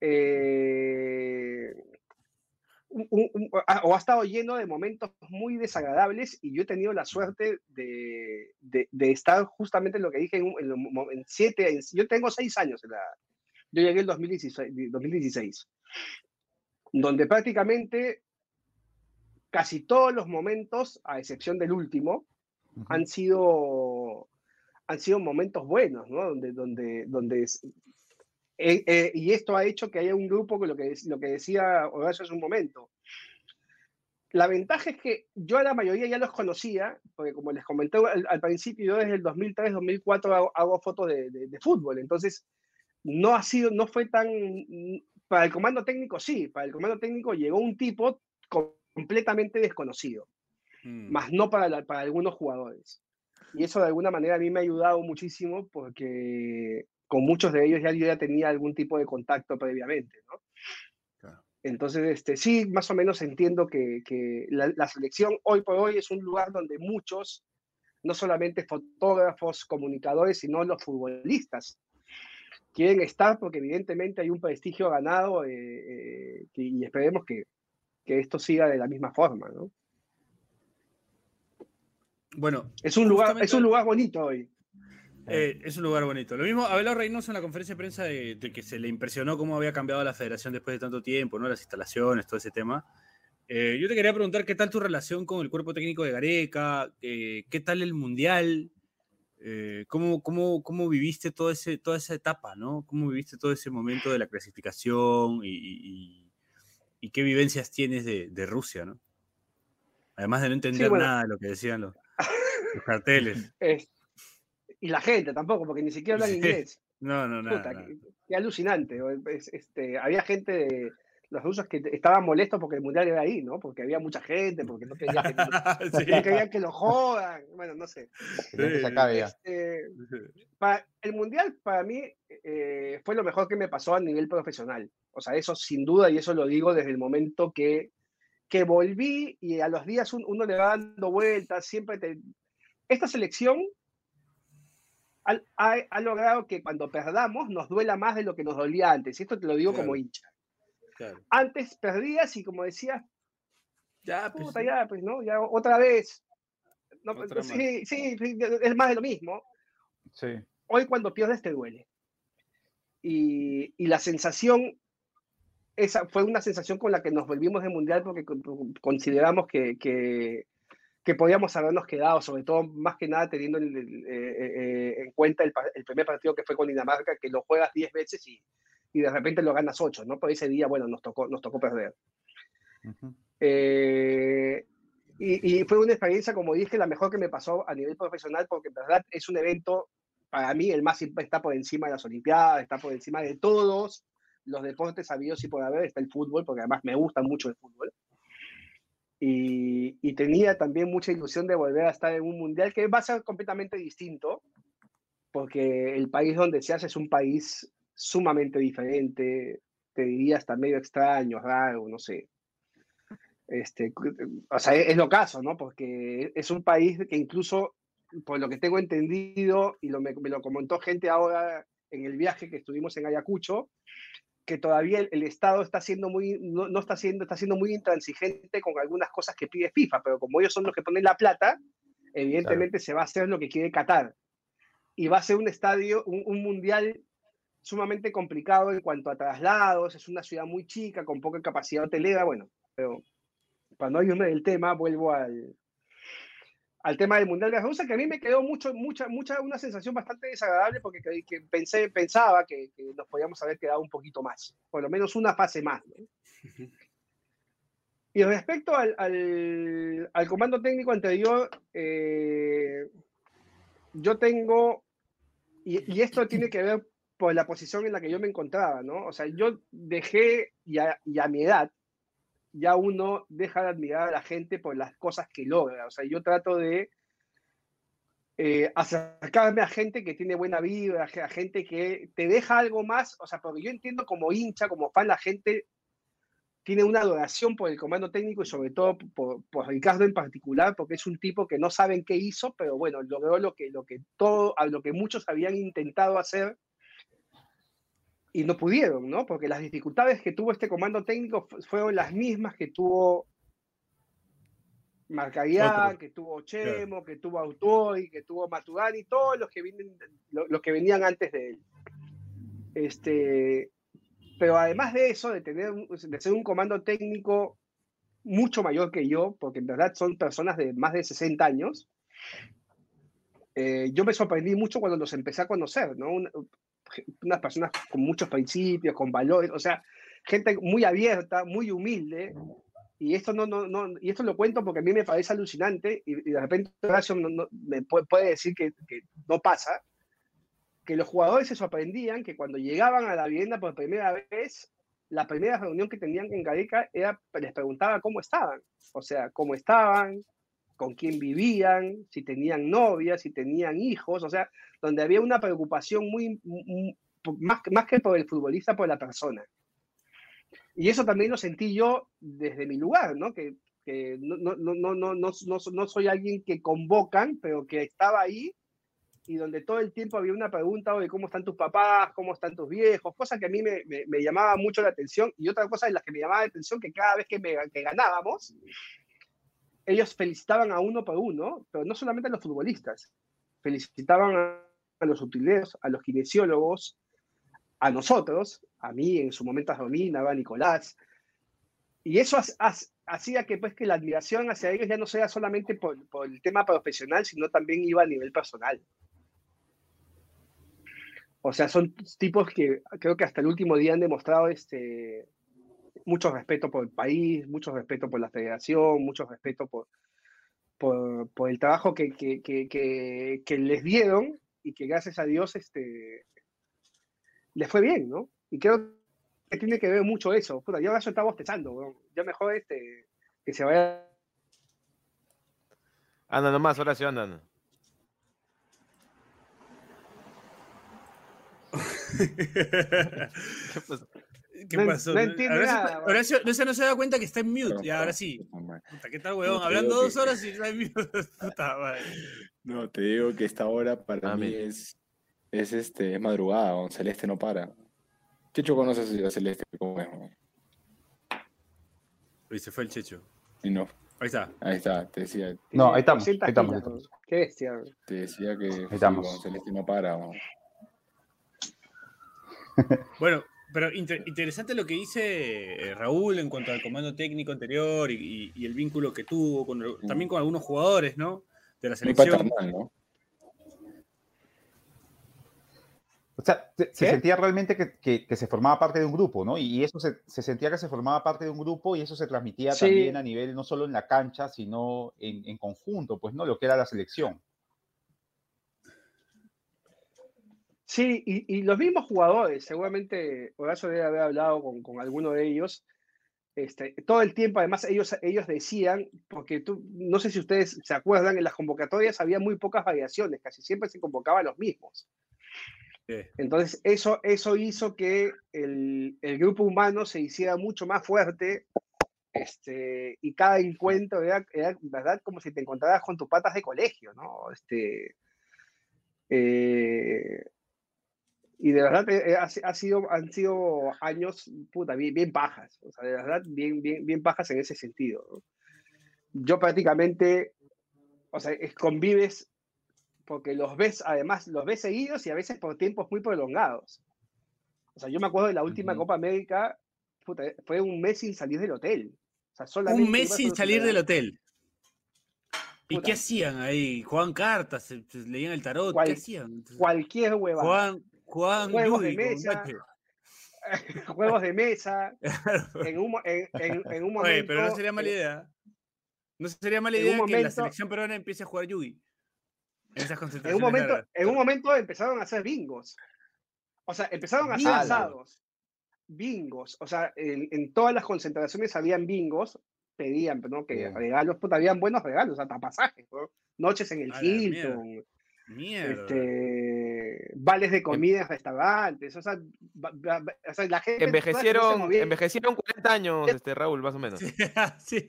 eh, un- un- un- ha- o ha estado lleno de momentos muy desagradables y yo he tenido la suerte de, de- de estar justamente en lo que dije en, en en siete, en- yo tengo seis años, en la, yo llegué en 2016, 2016, donde prácticamente casi todos los momentos, a excepción del último, han sido, han sido momentos buenos, ¿no? Donde, donde, eh, eh, y esto ha hecho que haya un grupo que lo que, lo que decía Horacio hace un momento. La ventaja es que yo a la mayoría ya los conocía, porque como les comenté al, al principio, yo desde el 2003, 2004 hago, hago fotos de, de- de fútbol, entonces no ha sido, no fue tan, para el comando técnico sí, para el comando técnico llegó un tipo completamente desconocido Mm. más no para, la- para algunos jugadores. Y eso de alguna manera a mí me ha ayudado muchísimo porque con muchos de ellos ya yo ya tenía algún tipo de contacto previamente, ¿no? Claro. Entonces, este, sí, más o menos entiendo que, que la, la selección hoy por hoy es un lugar donde muchos, no solamente fotógrafos, comunicadores, sino los futbolistas, quieren estar porque evidentemente hay un prestigio ganado eh, eh, y esperemos que, que esto siga de la misma forma, ¿no? Bueno, Es un lugar, es un lugar bonito hoy. Eh, es un lugar bonito. Lo mismo, Abelard Reynoso en la conferencia de prensa de, de que se le impresionó cómo había cambiado la federación después de tanto tiempo, ¿no? Las instalaciones, todo ese tema. Eh, yo te quería preguntar qué tal tu relación con el cuerpo técnico de Gareca, Eh, qué tal el Mundial, ¿cómo, cómo, cómo viviste todo ese, toda esa etapa, ¿no? ¿Cómo viviste todo ese momento de la clasificación y, y- y- y qué vivencias tienes de, de Rusia, ¿no? Además de no entender bueno. nada de lo que decían los, *laughs* los carteles. Es- y la gente tampoco, porque ni siquiera hablan Sí. inglés. No, no. Puta, nada. qué, qué alucinante. este, había gente, de, los rusos que estaban molestos porque el mundial era ahí, ¿no? Porque había mucha gente, porque no querían que, *laughs* Sí. no querían que lo jodan. Bueno, no sé. Sí. Este, pa- el mundial para mí eh, fue lo mejor que me pasó a nivel profesional. O sea, eso sin duda, y eso lo digo desde el momento que, que volví y a los días un- uno le va dando vueltas, siempre te... Esta selección ha, ha- ha logrado que cuando perdamos nos duela más de lo que nos dolía antes. Y esto te lo digo como Claro. hincha. Claro. Antes perdías y como decías, Ya, pues, puta, sí. ya, pues, ¿no? Ya otra vez. No, Otra pues, sí, sí, sí, es más de lo mismo. Sí. Hoy cuando pierdes te duele. Y, y la sensación, esa fue una sensación con la que nos volvimos de mundial porque con- consideramos que, que, que podíamos habernos quedado, sobre todo más que nada teniendo el- el, eh, eh, en cuenta el, primer partido que fue con Dinamarca, que lo juegas 10 veces y, y de repente lo ganas 8, ¿no? Por ese día, bueno, nos tocó, nos tocó perder. Ujú. Eh, y, y fue una experiencia, como dije, la mejor que me pasó a nivel profesional, porque en verdad es un evento, para mí, el más está por encima de las Olimpiadas, está por encima de todos los deportes habidos y por haber, está el fútbol, porque además me gusta mucho el fútbol. Y, y tenía también mucha ilusión de volver a estar en un mundial que va a ser completamente distinto, porque el país donde se hace es un país sumamente diferente, te diría hasta medio extraño, raro, no sé. Este, o sea, es lo caso, ¿no? Porque es un país que incluso, por lo que tengo entendido, y lo, me, me lo comentó gente ahora en el viaje que estuvimos en Ayacucho, que todavía el, el Estado está siendo muy, no, no está siendo, está siendo muy intransigente con algunas cosas que pide FIFA, pero como ellos son los que ponen la plata, evidentemente se va a hacer lo que quiere Qatar. Y va a ser un estadio, un, un mundial sumamente complicado en cuanto a traslados, es una ciudad muy chica, con poca capacidad hotelera, bueno, pero para no irme del tema, vuelvo al, al tema del Mundial de Rusia, que a mí me quedó mucho, mucha, mucha, una sensación bastante desagradable porque que, que pensé, pensaba que, que nos podíamos haber quedado un poquito más, por lo menos una fase más. ¿no? Y respecto al, al, al comando técnico anterior, eh, yo tengo, y, y esto tiene que ver por la posición en la que yo me encontraba, ¿no? O sea, yo dejé, y a, y a mi edad, ya uno deja de admirar a la gente por las cosas que logra. O sea, yo trato de eh, acercarme a gente que tiene buena vibra, a gente que te deja algo más. O sea, porque yo entiendo como hincha, como fan, la gente tiene una adoración por el comando técnico y sobre todo por, por Ricardo en particular, porque es un tipo que no saben qué hizo, pero bueno, logró lo que, lo que, todo, lo que muchos habían intentado hacer y no pudieron, ¿no? Porque las dificultades que tuvo este comando técnico fu- fueron las mismas que tuvo Marcarián, que tuvo Chemo, que tuvo Autori, que tuvo Maturani, todos los que, vienen, lo- los que venían antes de él. Este, pero además de eso, de, tener, de ser un comando técnico mucho mayor que yo, porque en verdad son personas de más de 60 años, eh, yo me sorprendí mucho cuando los empecé a conocer, ¿no? Una- unas personas con muchos principios, con valores, o sea, gente muy abierta, muy humilde. Y esto no, no, no, y esto lo cuento porque a mí me parece alucinante y, y de repente Horacio no- no- me puede, puede decir que, que no pasa, que los jugadores se sorprendían que cuando llegaban a la vivienda por primera vez, la primera reunión que tenían con Gareca era, les preguntaba cómo estaban, o sea, cómo estaban, con quién vivían, si tenían novias, si tenían hijos, o sea, donde había una preocupación muy, muy- más, más que por el futbolista, por la persona. Y eso también lo sentí yo desde mi lugar, ¿no? Que, que no, no, no, no, no, no, no, soy alguien que convocan, pero que estaba ahí y donde todo el tiempo había una pregunta de cómo están tus papás, cómo están tus viejos, cosa que a mí me, me, me llamaba mucho la atención. Y otra cosa de las que me llamaba la atención, que cada vez que, me, que ganábamos, ellos felicitaban a uno por uno, pero no solamente a los futbolistas, felicitaban a, los utileros, a los kinesiólogos, a nosotros, a mí, en su momento a Romina, a Nicolás. Y eso hacía que, pues, que la admiración hacia ellos ya no sea solamente por el tema profesional, sino también iba a nivel personal. O sea, son tipos que creo que hasta el último día han demostrado este, mucho respeto por el país, mucho respeto por la federación, mucho respeto por, por, por el trabajo que, que, que, que, que les dieron y que gracias a Dios este, les fue bien, ¿no? Y creo que tiene que ver mucho eso. Puta, yo ahora eso está bostezando, weón. Ya mejor este, que se vaya. Anda nomás, Horacio, anda. anda. ¿Qué *laughs* *laughs* pasó? ¿Qué No pasó? no entiendo Horacio- nada, weón. Horacio, no se no se da cuenta que está en mute. Pero, Y ahora sí. puta ¿Qué tal, weón? Hablando dos que- horas *laughs* y está en mute. *laughs* Puta madre. No, te digo que esta hora para Ah, mí es Es este, es madrugada, weón, Celeste no para. Checho conoce a Celeste cómo es. Y se fue el checho. Y no. Ahí está. Ahí está, te decía, No, ahí estamos. Ahí 200 estamos. ahí kilos, estamos. Qué bestia. te decía que estamos. weón, Celeste no para. Bueno, pero inter- interesante lo que dice eh, Raúl en cuanto al comando técnico anterior y, y- y el vínculo que tuvo con, el- también con algunos jugadores, ¿no? De la Muy selección. paternal, ¿no? O sea, se, sentía realmente que, que- que se formaba parte de un grupo, ¿no? Y eso se, se sentía que se formaba parte de un grupo y eso se transmitía Sí. también a nivel no solo en la cancha, sino en, en conjunto, pues, ¿no? Lo que era la selección. Sí, y, y los mismos jugadores, seguramente Horacio debe haber hablado con, con alguno de ellos, este, todo el tiempo, además, ellos, ellos decían, porque tú, no sé si ustedes se acuerdan, en las convocatorias había muy pocas variaciones, casi siempre se convocaban los mismos. Sí. Entonces, eso, eso hizo que el, el grupo humano se hiciera mucho más fuerte este, y cada encuentro era, era, ¿verdad? Como si te encontraras con tus patas de colegio, ¿no? Este, eh, y de verdad eh, eh, ha, si- ha sido, han sido años, puta, bien, bien pajas, o sea, de verdad, bien, bien, bien pajas en ese sentido. ¿no? Yo prácticamente, o sea, es- convives porque los ves, además, los ves seguidos y a veces por tiempos muy prolongados. O sea, yo me acuerdo de la última. Copa América, puta, fue un mes sin salir del hotel. O sea, solamente Un mes sin salir del hotel. ¿Y Puta. qué hacían ahí? ¿Jugaban cartas? ¿Se- se leían el tarot? Cual- ¿Qué hacían? Cualquier hueva. ¿Jugaban, jugaban *laughs* Juegos de mesa? Juegos de mesa. En un, en, en- en un momento. Oye, pero no sería mala eh, idea. No sería mala idea que la selección peruana empiece a jugar Yugi. En esas En un, concentraciones momento, en un momento empezaron a hacer bingos. O sea, empezaron a hacer Bingos. asados. Bingos. O sea, en, en todas las concentraciones habían bingos. Pedían, ¿no? Que Bien. regalos, puta, habían buenos regalos, hasta pasajes, ¿no? Noches en el. Hilton, Mierda. este, vales de comida en restaurantes, o sea, ba- ba- ba- o sea, la gente... se Envejecieron, envejecieron 40 años, *laughs* este Raúl, más o menos. *laughs* sí.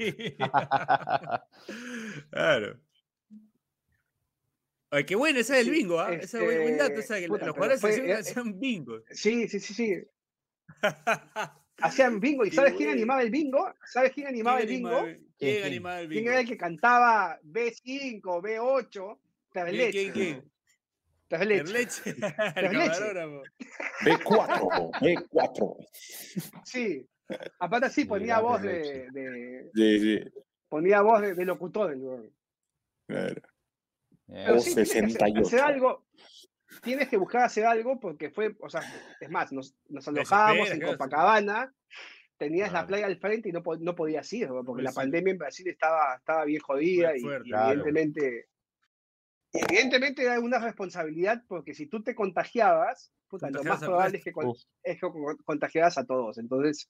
claro. Ay, qué bueno ese es el bingo, ¿ah? Ese es buen, buen dato, o este, sea, que puta, los jugadores fue- hacían, eh, hacían bingo. Sí, sí, sí, sí. *laughs* Hacían bingo. ¿Y Qué sabes quién animaba el bingo? ¿Sabes quién animaba el bingo? animaba- ¿Quién, ¿Quién quién? animaba el ¿Quién bingo? era el que cantaba B5, B8? *laughs* Camarógrafo. *laughs* B4, B4. Sí. Aparte sí ponía voz de, de- Sí, sí. ponía voz de, de locutor. Claro. Pero O sí, tienes que hacer, 68. hacer algo. Tienes que buscar hacer algo porque fue, o sea, es más, nos, nos alojábamos en. Copacabana, tenías la Claro. playa al frente y no, no podías ir, porque Pues la sí. pandemia en Brasil estaba, estaba bien jodida y, y Claro. evidentemente, evidentemente era una responsabilidad porque si tú te contagiabas, puta, lo Contagiabas más probable es que, con- es que con- contagiaras a todos. Entonces,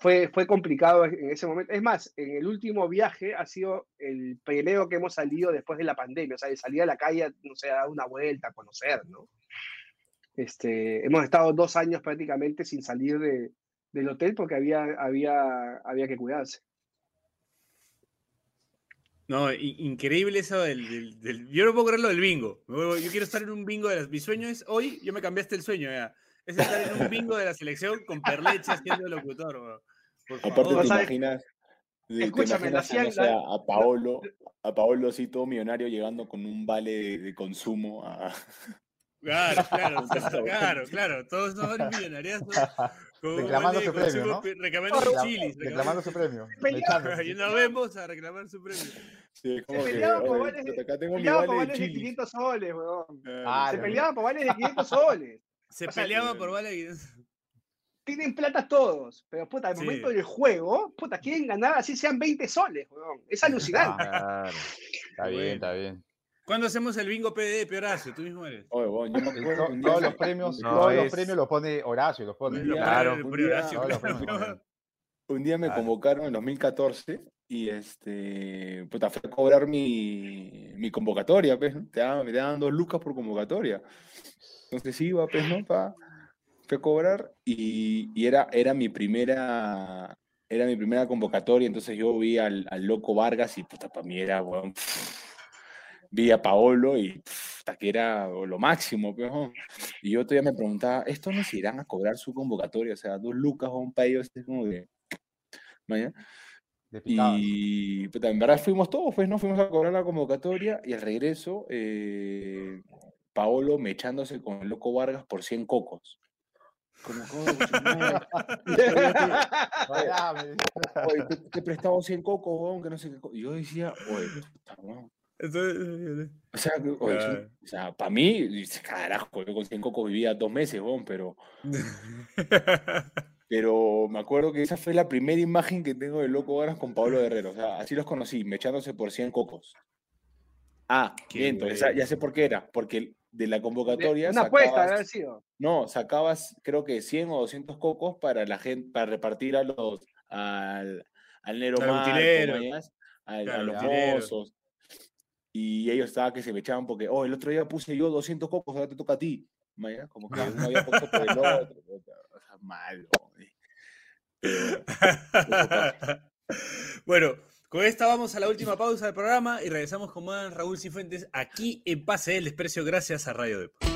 fue, fue complicado en ese momento. Es más, en el último viaje ha sido el primero que hemos salido después de la pandemia, o sea, de salir a la calle, no sé, a dar una vuelta, a conocer, ¿no? Este, hemos estado dos años prácticamente sin salir de, del hotel porque había, había, había que cuidarse. No, increíble eso del, del- del- Yo no puedo creer lo del bingo. Yo quiero estar en un bingo de las... Mi sueño es hoy, yo me cambiaste el sueño, ya. Es estar en un bingo de la selección con Perleche haciendo locutor. Por Aparte, favor. Te imaginas, te Escúchame, lo imaginas a, no la- a, Paolo, a Paolo así todo millonario llegando con un vale de, de consumo a, Claro, claro, *laughs* Claro. claro. Todos con un Reclamando de su premio, ¿no? Reclamando chilis. Reclamando su premio. *laughs* Y nos vemos a reclamar su premio. Sí, es como que, peleaba por "Oye, vales de- puta, acá tengo mi Peleaba por vale de vales de chili. 500 soles, weón. Ah, Se peleaban por vales de 500 soles. Se O sea, peleaba eh, por vale. Tienen plata todos, pero puta, al Sí. momento del juego, puta, quieren ganar así sean 20 soles, weón. Es *laughs* alucinante. Claro. Está bien, está bien. ¿Cuándo hacemos el bingo PD, Horacio? Tú mismo eres. Oye, bueno, yo me acuerdo día todos me- los premios, No, todos los es- premios los pone Horacio, los pone. Lo Claro, un día- Horacio, los claro. los. Un día me Claro. convocaron en 2014 y este, puta, fui a cobrar mi, mi convocatoria, pues, ¿no? Te daban, me daban dos lucas por convocatoria. Entonces iba, pues, ¿no? Pa, fui a cobrar y, y era, era mi primera, era mi primera convocatoria, entonces yo vi al, al loco Vargas y puta, para mí era, weón, vi a Paolo y pff, hasta que era lo máximo, pero, y yo todavía me preguntaba, ¿estos nos irán a cobrar su convocatoria? O sea, dos lucas o un país, este es como que, ¿vaya? Y pues, en verdad fuimos todos, pues, ¿no? Fuimos a cobrar la convocatoria y al regreso, eh, Paolo me echándose con el loco Vargas por 100 cocos. Como, *laughs* *laughs* oye, te, te he prestado 100 cocos, weón, que no sé qué. co-". Y yo decía, oye, puta, weón. O sea, Claro. *laughs* o sea, para mí, carajo, yo con 100 cocos vivía dos meses, weón, pero, *laughs* pero me acuerdo que esa fue la primera imagen que tengo de Loco Vargas con Pablo Guerrero. O sea, así los conocí, me echándose por 100 cocos. Ah, miento, esa- ya sé por qué era, porque de la convocatoria Una apuesta, sacabas- debe haber sido. no, sacabas creo que 100 o 200 cocos para la gente, para repartir a los, al, al Nero Al Claro, a los mozos. Y ellos estaban que se me echaban porque, oh, el otro día puse yo 200 cocos, ahora te toca a ti. mañas, Como que uno había puesto por el *laughs* otro. O sea, malo. Pero, *laughs* bueno, con esta vamos a la última pausa del programa y regresamos con más Raúl Cifuentes aquí en Pase del Desprecio gracias a Radio Depor.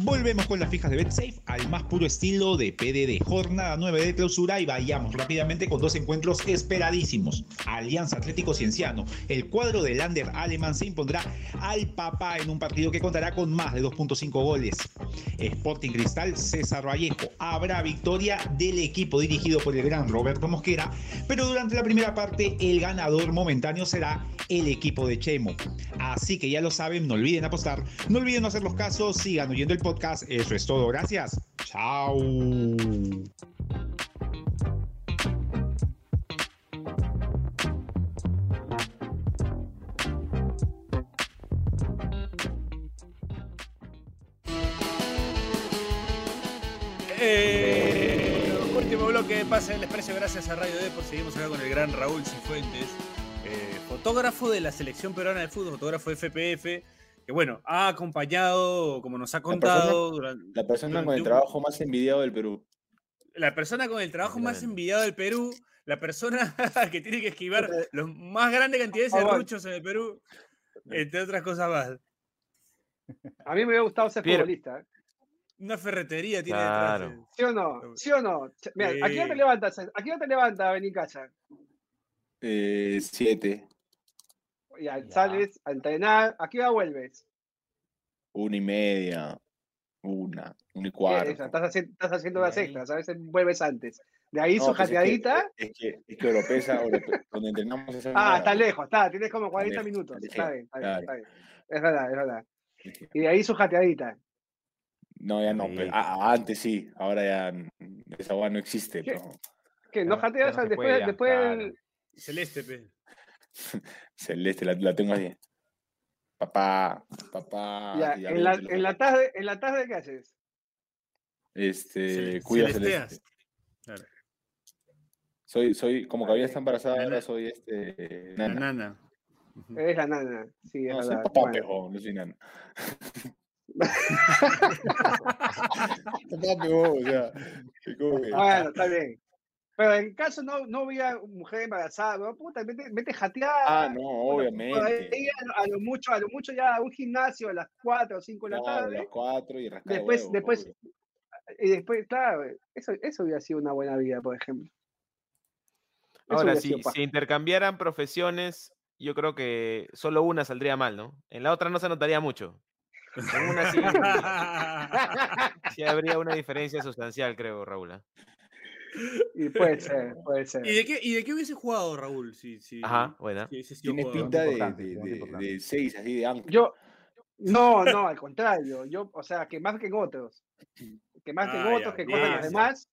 Volvemos con las fijas de BetSafe al más puro estilo de PDD. Jornada 9 de clausura y vayamos rápidamente con dos encuentros esperadísimos. Alianza Atlético Cienciano. El cuadro del Lander alemán se impondrá al papá en un partido que contará con más de 2.5 goles. Sporting Cristal César Vallejo. Habrá victoria del equipo dirigido por el gran Roberto Mosquera, pero durante la primera parte el ganador momentáneo será el equipo de Chemo. Así que ya lo saben, no olviden apostar, no olviden hacer los casos, sigan oyendo el podcast. Eso es todo, gracias. Chao. Último bloque de Pase del Desprecio gracias a Radio Depor. Seguimos acá con el gran Raúl Cifuentes, eh, fotógrafo de la selección peruana de fútbol, fotógrafo de FPF, que bueno, ha acompañado, como nos ha contado, durante, la persona con el un- trabajo más envidiado del Perú. la persona con el trabajo más envidiado del Perú, la persona *laughs* que tiene que esquivar los más grandes cantidades de Aguanta. ruchos en el Perú, entre otras cosas más. A mí me hubiera gustado ser Piero. futbolista. ¿eh? Una ferretería tiene Claro. detrás. eh. ¿Sí o no? ¿Sí o no? Mira, aquí no te Sí. levantas, aquí no te levantas a venir casa. Eh, siete, Ya, Ya. sales a entrenar, ¿a qué hora vuelves? una y media, una, una y cuarto. estás, haciendo, estás haciendo ahí- extras, a veces vuelves antes. De ahí No, su pues es que- jateadita. Es que, es que Oropesa, Orope- donde entrenamos esa Ah, está lejos, está, tienes como 40 lejos, minutos. está bien, está bien, claro. está bien. Es verdad, es verdad. Y de ahí su jateadita. No, ya no. pe- Sí. a- a- antes sí, ahora ya esa agua no existe. ¿Qué? pero no jateas no después, puede después claro. del- Celeste, pe. *laughs* Celeste, la, la tengo así. Papá, papá. ya, ya en, la, en la tarde, en la tarde ¿qué haces? Este, cuida celesteas. Celeste. Claro. Soy, soy, como que había está embarazada, Nana. ahora soy este. La Nana. nana. Ujú. Eres la nana. Sí, es No, soy papá, Bueno. pejo, no soy nana. *laughs* *laughs* papá, pejo, o sea, es Bueno, está bien. Pero en caso no, no hubiera mujer embarazada, ¿no? puta, vete, vete jatear. Ah, no, ahí obviamente. a, lo- a lo mucho, a lo mucho ya a un gimnasio a las 4 o 5 de la Claro, a tarde. las cuatro y rascar Después, después, obvio. y después, claro, eso, eso hubiera sido una buena vida, por ejemplo. Eso Ahora, si, si intercambiaran profesiones, yo creo que solo una saldría mal, ¿no? En la otra no se notaría mucho. En una sí, *laughs* sí habría una diferencia sustancial, creo, Raúl. ¿Ah? Y puede ser, puede ser. ¿Y de qué, y de qué hubiese jugado Raúl? Si, si, Ajá, buena. si Tiene pinta de, de, de, de seis, así de ancla. Yo, no, no, al contrario. Yo, o sea, que más que en otros. *clears throat* Que más que en Ah, otros, ya, que con los demás.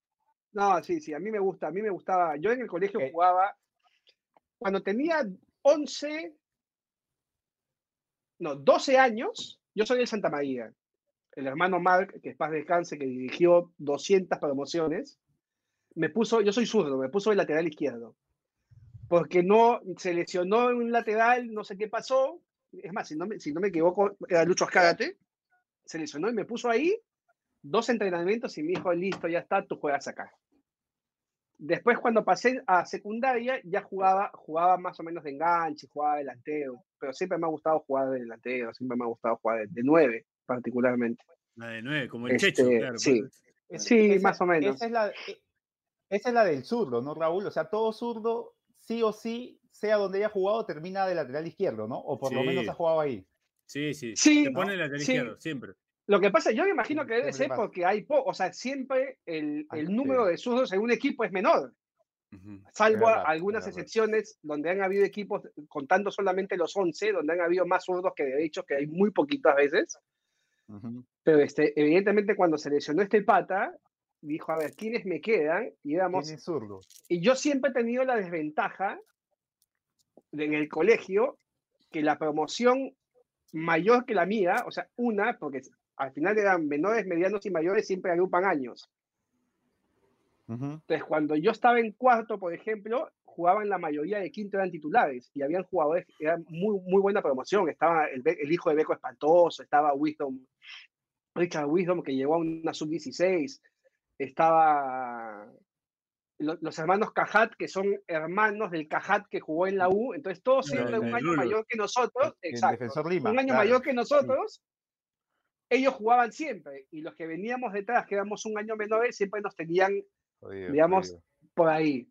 No, sí, sí, a mí me gusta, a mí me gustaba. Yo en el colegio Eh. jugaba, cuando tenía 11, no, 12 años, yo soy de Santa María. El hermano Mark, que es paz descanse, que dirigió 200 promociones, me puso, yo soy zurdo, me puso el lateral izquierdo. Porque no, se lesionó en un lateral, no sé qué pasó, es más, si no me, si no me equivoco, era Lucho Escárate, se lesionó y me puso ahí dos entrenamientos y me dijo, listo, ya está, tú juegas acá. Después, cuando pasé a secundaria, ya jugaba, jugaba más o menos de enganche, jugaba delantero, pero siempre me ha gustado jugar de delantero, siempre me ha gustado jugar de, nueve, particularmente. La de nueve, como el Este, Checho, claro. sí. pues. Sí, Esa- más o menos. Esa es, la, e- esa es la del zurdo, ¿no, Raúl? O sea, todo zurdo, sí o sí, sea donde haya jugado, termina de lateral izquierdo, ¿no? O por lo menos ha jugado ahí. Sí, sí. Sí, Te pone el lateral sí. izquierdo, siempre. Lo que pasa, yo me imagino que debe ser porque hay poco, o sea, siempre el, número de zurdos en un equipo es menor, salvo verdad, algunas excepciones donde han habido equipos, contando solamente los 11, donde han habido más zurdos que derechos, que hay muy poquitas veces. Pero este, evidentemente cuando se lesionó este pata, dijo, a ver, ¿quiénes me quedan? Y éramos, y yo siempre he tenido la desventaja de- en el colegio que la promoción mayor que la mía, o sea, una, porque al final eran menores, medianos y mayores, siempre agrupan años. Entonces, cuando yo estaba en cuarto, por ejemplo, jugaban la mayoría de quinto eran titulares y habían jugadores, era muy, muy buena promoción. Estaba el, el hijo de Beco Espantoso, estaba Wisdom, Richard Wisdom, que llegó a una sub-16, estaba lo- los hermanos Cajat, que son hermanos del Cajat que jugó en la U, entonces todos siempre el un año mayor que nosotros, El exacto, defensor Lima. un año claro. mayor que nosotros, ellos jugaban siempre y los que veníamos detrás, que éramos un año menores, siempre nos tenían Jodido, digamos, jodido. por ahí.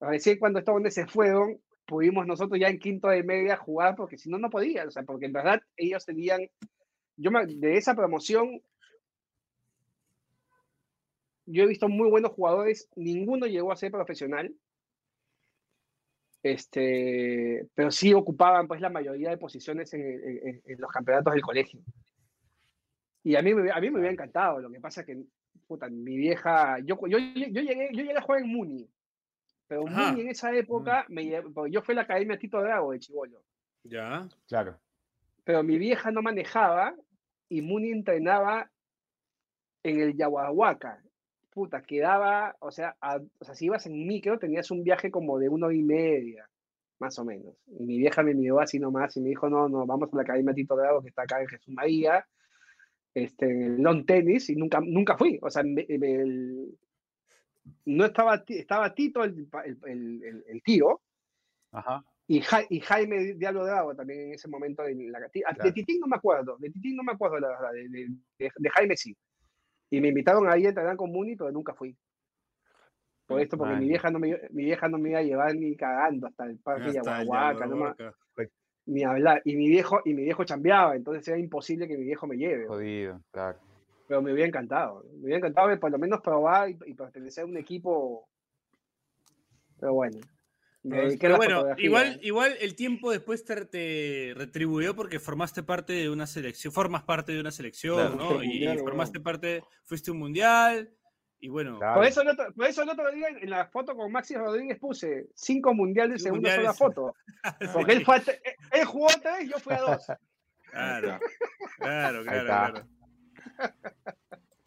Recién cuando estos hombres se fueron, pudimos nosotros ya en quinto de media jugar, porque si no, no podían. O sea, porque en verdad ellos tenían. Yo me- de esa promoción, yo he visto muy buenos jugadores, ninguno llegó a ser profesional. Este, pero sí ocupaban pues la mayoría de posiciones en, en- en- en los campeonatos del colegio. Y a mí, me, a mí me hubiera encantado, lo que pasa que puta, mi vieja, yo, yo, yo, llegué, yo llegué a jugar en Muni, pero Ajá. Muni en esa época, me, lle- porque yo fui a la Academia Tito Drago de Chivolo, Ya. Claro. pero mi vieja no manejaba y Muni entrenaba en el Yaguahuaca. Puta, quedaba, o sea, a- o sea, si ibas en micro tenías un viaje como de una hora y media, más o menos. Y mi vieja me miró así nomás y me dijo, no, no, vamos a la Academia Tito Drago que está acá en Jesús María, este, en el lawn tenis, y nunca, nunca fui. O sea, me- me- el- no estaba, estaba Tito, el, el, tío, Ajá. y, Ja- y Jaime Diablo Drago también en ese momento en la Claro. De Titín no me acuerdo, de Titín no me acuerdo la verdad, de, de- de- de Jaime sí. Y me invitaron ahí a entrenar con Muni, pero nunca fui. Por esto, porque mi vieja, no me, mi vieja no me iba a llevar ni cagando hasta el parque el Yaguahuaca, no Yaguahuaca. ni hablar. Y mi viejo, y mi viejo chambeaba, entonces era imposible que mi viejo me lleve. Jodido, claro. Pero me hubiera encantado. Me hubiera encantado de por lo menos probar y, y pertenecer a un equipo. Pero bueno. Me a Pero bueno, igual, igual el tiempo después te, te retribuyó porque formaste parte de una selección, formas parte de una selección, Claro. ¿no? Y mundial, formaste parte, fuiste un mundial, y bueno, Claro. Por eso, el otro, por eso el otro día en la foto con Maxi Rodríguez puse cinco mundiales en una sola foto. *laughs* Porque él, fue a él jugó a tres y yo fui a dos. claro, claro, claro, claro.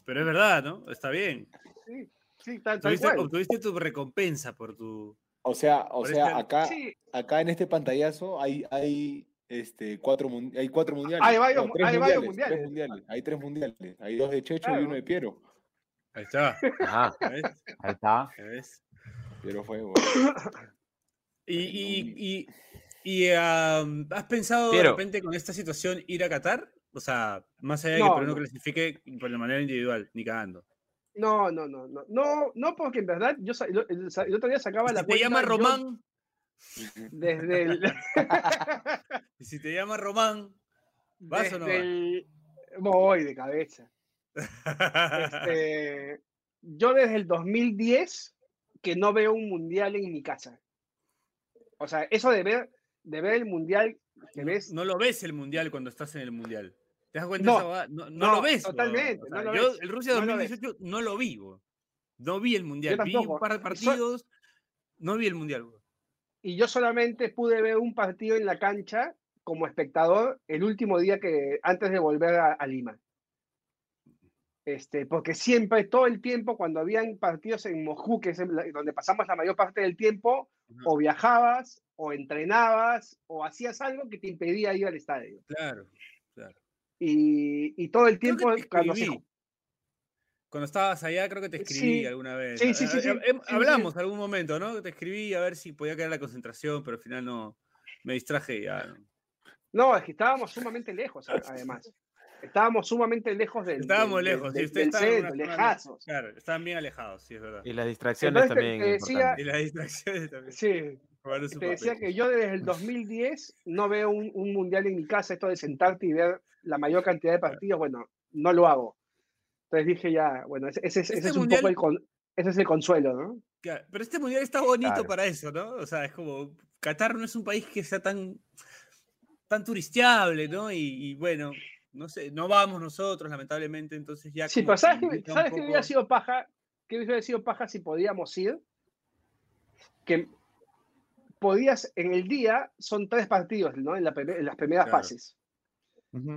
Pero es verdad, ¿no? Está bien. Sí, sí, tal, tal Obtuviste, cual. obtuviste tu recompensa por tu... O sea, o sea, este- acá, Sí, acá en este pantallazo hay, hay, este, cuatro, hay cuatro mundiales. Hay varios- tres hay varios Tres mundiales. mundiales. Hay tres mundiales. Hay dos de Checho y uno de Piero. Ahí está. Ahí está. ¿Ya ves? Piero fue, weón. *coughs* Y, y, y, y, ¿has pensado de repente con esta situación ir a Qatar? O sea, más allá de No, que Perú no no. clasifique por la manera individual, ni cagando. No, no, no, no, no, no, porque en verdad yo el, el- el otro día sacaba Si la te cuenta. llama yo Román, *laughs* Desde el, *laughs* si te llama Román, ¿vas o no desde vas? el- voy de cabeza. Este, yo desde el 2010 que no veo un mundial en mi casa. O sea, eso de ver, de ver el mundial que No- ves. No lo ves el mundial cuando estás en el mundial. ¿Te das cuenta No, esa? No, no no, lo ves. totalmente, O no lo yo ves, el Rusia no lo ves. 2018 no lo vi. No vi el mundial. Vi un par de So- partidos. No vi el mundial. Y yo solamente pude ver un partido en la cancha como espectador el último día que antes de volver a, a Lima. Este, porque siempre, todo el tiempo, cuando habían partidos en Moscú, que es donde pasamos la mayor parte del tiempo, o viajabas o entrenabas o hacías algo que te impedía ir al estadio. Claro, claro. Y, y todo el tiempo, cuando se. Cuando estabas allá, creo que te escribí Sí. alguna vez. Sí, sí, sí, sí, eh, sí, sí, Hablamos algún momento, ¿no? Te escribí a ver si podía caer la concentración, pero al final no. Me distraje y ya. ¿no? No, es que estábamos sumamente lejos, además. Estábamos sumamente lejos del. Estábamos del- del- lejos, sí, ustedes estaban lejazos. Claro, estaban bien alejados, sí, es verdad. Y las distracciones Entonces también. te decía- importantes. Y las distracciones también. Sí, te decía que yo desde el 2010 no veo un, un mundial en mi casa, esto de sentarte y ver la mayor cantidad de partidos, bueno, no lo hago. Entonces dije ya, bueno, ese, ese es- ese Este es un mundial- poco el, con- ese es el consuelo, ¿no? Claro, Pero este mundial está bonito Claro. para eso, ¿no? O sea, es como. Qatar no es un país que sea tan. tan turisteable, ¿no? Y, y bueno, no sé, no vamos nosotros, lamentablemente, entonces ya. Sí, pero ¿sabes que un ¿sabes qué hubiera poco- sido paja? ¿Qué hubiera sido paja si podíamos ir? Que podías, en el día, son tres partidos, ¿no? En, la primer- en las primeras Claro. fases.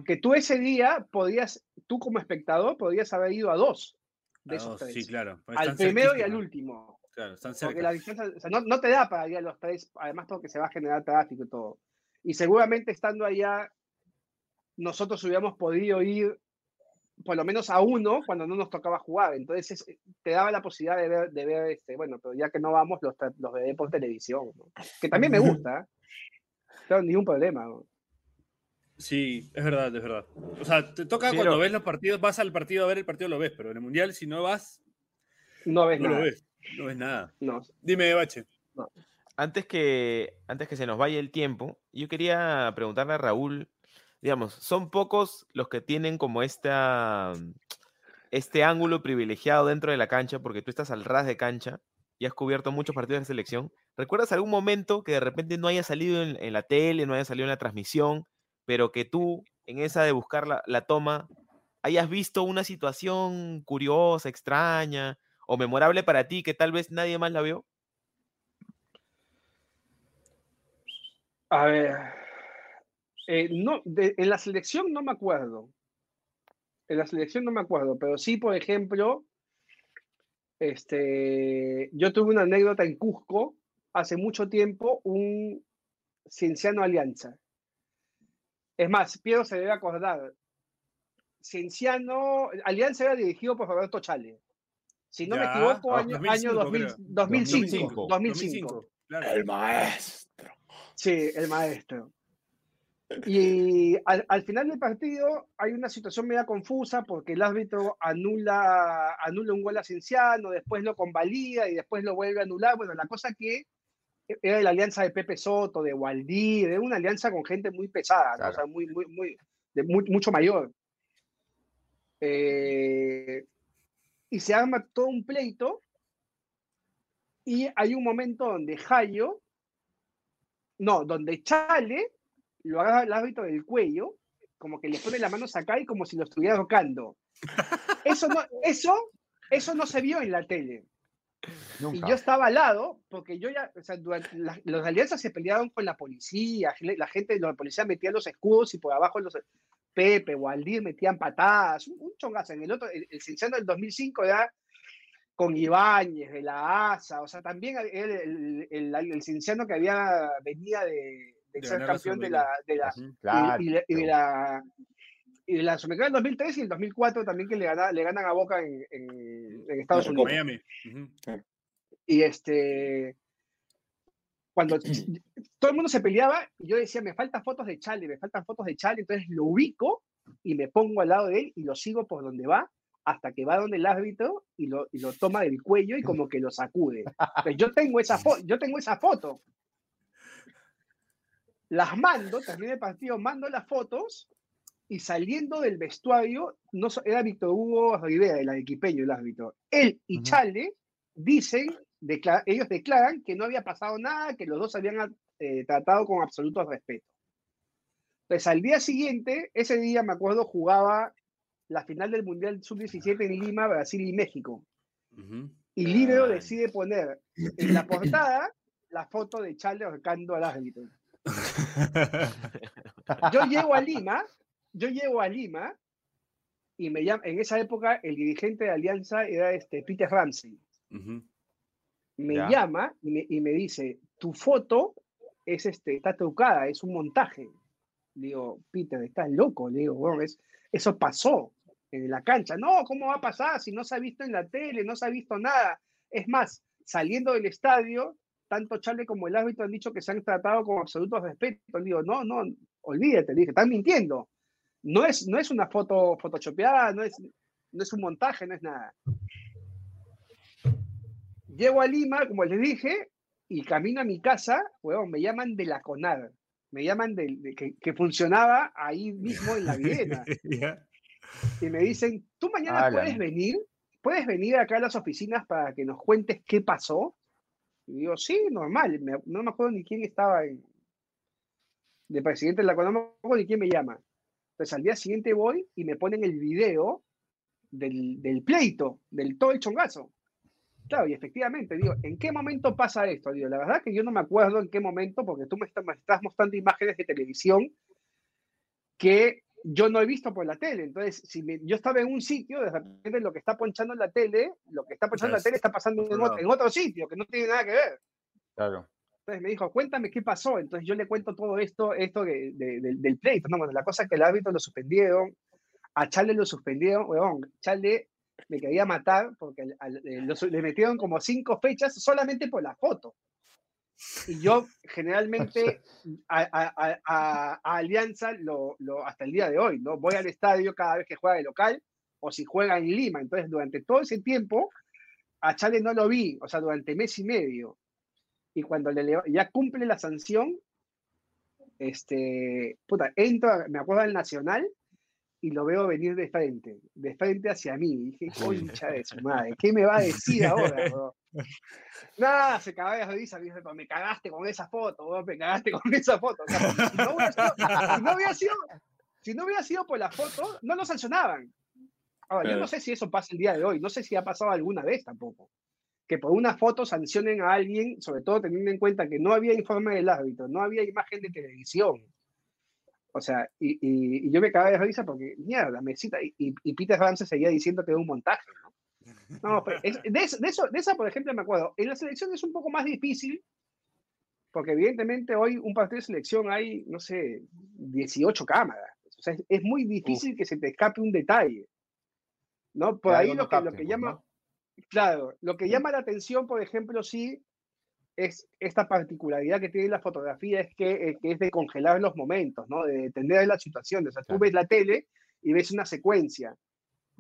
Que tú ese día podías, tú como espectador, podías haber ido a dos de esos tres. Sí, claro. porque al primero y al último. Claro, están Porque cerca. la distancia, o sea, no, no te da para ir a los tres, además porque se va a generar tráfico y todo. Y seguramente estando allá, nosotros hubiéramos podido ir por lo menos a uno cuando no nos tocaba jugar. Entonces es- te daba la posibilidad de ver, de ver este, bueno, pero ya que no vamos, los, los veré por televisión, ¿no? que también me gusta. ¿eh? Claro, ningún problema. ¿no? Sí, es verdad, es verdad. O sea, te toca Pero- cuando ves los partidos, vas al partido a ver el partido, lo ves, pero en el mundial, si no vas, No ves no nada. lo ves. No ves nada. No. Dime, Bache. Antes que, antes que se nos vaya el tiempo, yo quería preguntarle a Raúl, digamos, son pocos los que tienen como esta, este ángulo privilegiado dentro de la cancha, porque tú estás al ras de cancha y has cubierto muchos partidos de selección. ¿Recuerdas algún momento que de repente no haya salido en, en la tele, no haya salido en la transmisión, pero que tú, en esa de buscar la, la toma, hayas visto una situación curiosa, extraña o memorable para ti que tal vez nadie más la vio? A ver. Eh, no, de- en la selección no me acuerdo. En la selección no me acuerdo, pero sí, por ejemplo, este, yo tuve una anécdota en Cusco hace mucho tiempo, un Cienciano Alianza. Es más, Piero se debe acordar. Cienciano, Alianza era dirigido por Roberto Chale. Si no me equivoco, ah, año, 2005 año 2000 creo. 2005. 2005, 2005. claro. El maestro. Sí, el maestro. Y al, al final del partido hay una situación media confusa porque el árbitro anula, anula un gol a Cienciano, después lo convalida y después lo vuelve a anular. Bueno, la cosa que era la alianza de Pepe Soto, de Waldir, era una alianza con gente muy pesada, o sea, muy, muy, muy, de mu- mucho mayor. Eh, y se arma todo un pleito y hay un momento donde Jayo, no, donde Chale lo agarra al árbitro del cuello, como que le pone las manos acá y como si lo estuviera tocando. Eso no, eso, eso no se vio en la tele. Y yo estaba al lado, porque yo ya, o sea, durante las alianzas se pelearon con la policía, la gente, la policía metía los escudos y por abajo los Pepe, Waldir metían patadas, un, un chongazo. En el otro, el, el Cienciano del 2005 era con Ibáñez, de la ASA, o sea, también el, el, el, el Cienciano que había, venía de, de De ser campeón de la, de la. Claro. y, y, y de la y de la Sudamericana del 2003 y el 2004 también que le, gana, le ganan a Boca en, en, en Estados En Unidos. Miami. Y este, cuando *clears throat* todo el mundo se peleaba, y yo decía, me faltan fotos de Charlie, me faltan fotos de Charlie, entonces lo ubico y me pongo al lado de él y lo sigo por donde va, hasta que va donde el árbitro y lo, y lo toma del cuello y como que lo sacude. Pues yo tengo esa foto, yo tengo esa foto. Las mando, terminé el partido, mando las fotos y saliendo del vestuario, no, era Víctor Hugo Rivera, el equipeño, el árbitro. Él y Ujú. Chale dicen, ellos declaran que no había pasado nada, que los dos habían eh, tratado con absoluto respeto. Pues al día siguiente, ese día me acuerdo, jugaba la final del Mundial Sub-17 en Lima, Brasil y México. Ujú. Y Libero Ay. decide poner en la portada la foto de Chale ahorcando al árbitro. *laughs* Yo llego a Lima, yo llego a Lima y me llama, en esa época el dirigente de Alianza era este Peter Ramsey. Me Ya. llama y me, y me dice, tu foto es este, está trucada, es un montaje. Digo, Peter, estás loco. Le digo, bueno, es, eso pasó en la cancha. No, ¿cómo va a pasar si no se ha visto en la tele, no se ha visto nada? Es más, saliendo del estadio, tanto Charlie como el árbitro han dicho que se han tratado con absoluto respeto. Digo, no, no, olvídate, le dije, están mintiendo. No es, no es una foto photoshopeada, no es, no es un montaje, no es nada. Llego a Lima, como les dije, y camino a mi casa, weón, me llaman de la CONAR, me llaman de, que, que, funcionaba ahí mismo en la Viena. *laughs* Y me dicen, ¿tú mañana puedes venir? ¿Puedes venir acá a las oficinas para que nos cuentes qué pasó? Y digo, sí, normal, no me acuerdo ni quién estaba en, de presidente de la no me acuerdo ni quién me llama. Entonces al día siguiente voy y me ponen el video del, del pleito, del todo el chongazo. Claro, y efectivamente, digo, ¿en qué momento pasa esto? Digo, la verdad que yo no me acuerdo en qué momento, porque tú me estás, mostrando imágenes de televisión que yo no he visto por la tele. Entonces, si yo estaba en un sitio, de repente lo que está ponchando en la tele, lo que está ponchando en la tele está pasando en otro, en otro, sitio, que no tiene nada que ver. Claro. Entonces me dijo, cuéntame qué pasó. Entonces yo le cuento todo esto, esto de, del pleito. No, bueno, la cosa es que el árbitro lo suspendieron, a Charlie lo suspendieron, weón, Charlie me quería matar porque eh, le metieron como cinco fechas solamente por la foto. Y yo generalmente a, Alianza lo, hasta el día de hoy, ¿no? Voy al estadio cada vez que juega de local o si juega en Lima. Entonces, durante todo ese tiempo, a Chale no lo vi, o sea, durante mes y medio. Y cuando le, ya cumple la sanción, este, puta, entro, me acuerdo al Nacional y lo veo venir de frente, de frente hacia mí. Y dije, concha de su madre, ¿qué me va a decir ahora, *laughs* bro? Nada, se cagaba de risa, me cagaste con esa foto, bro, me cagaste con esa foto. si, no hubiera sido, si, no hubiera sido, por la foto, no lo sancionaban. Ahora, yo no sé si eso pasa el día de hoy, no sé si ha pasado alguna vez tampoco. Que por una foto sancionen a alguien, sobre todo teniendo en cuenta que no había informe del árbitro, no había imagen de televisión o sea, y, y, yo me cagaba de risa porque, mierda, me cita, y, y Peter Ramsey seguía diciendo que era un montaje, ¿no? No, pero de, de, eso, de esa, por ejemplo, me acuerdo. En la selección es un poco más difícil, porque evidentemente hoy un partido de selección hay, no sé, 18 cámaras. O sea, es, muy difícil que se te escape un detalle. ¿No? Por ahí lo que, lo que llama, claro, lo que llama la atención, por ejemplo, sí, es esta particularidad que tiene la fotografía es que, eh, que, es de congelar los momentos, ¿no? De entender la situación. O sea, tú ves la tele y ves una secuencia.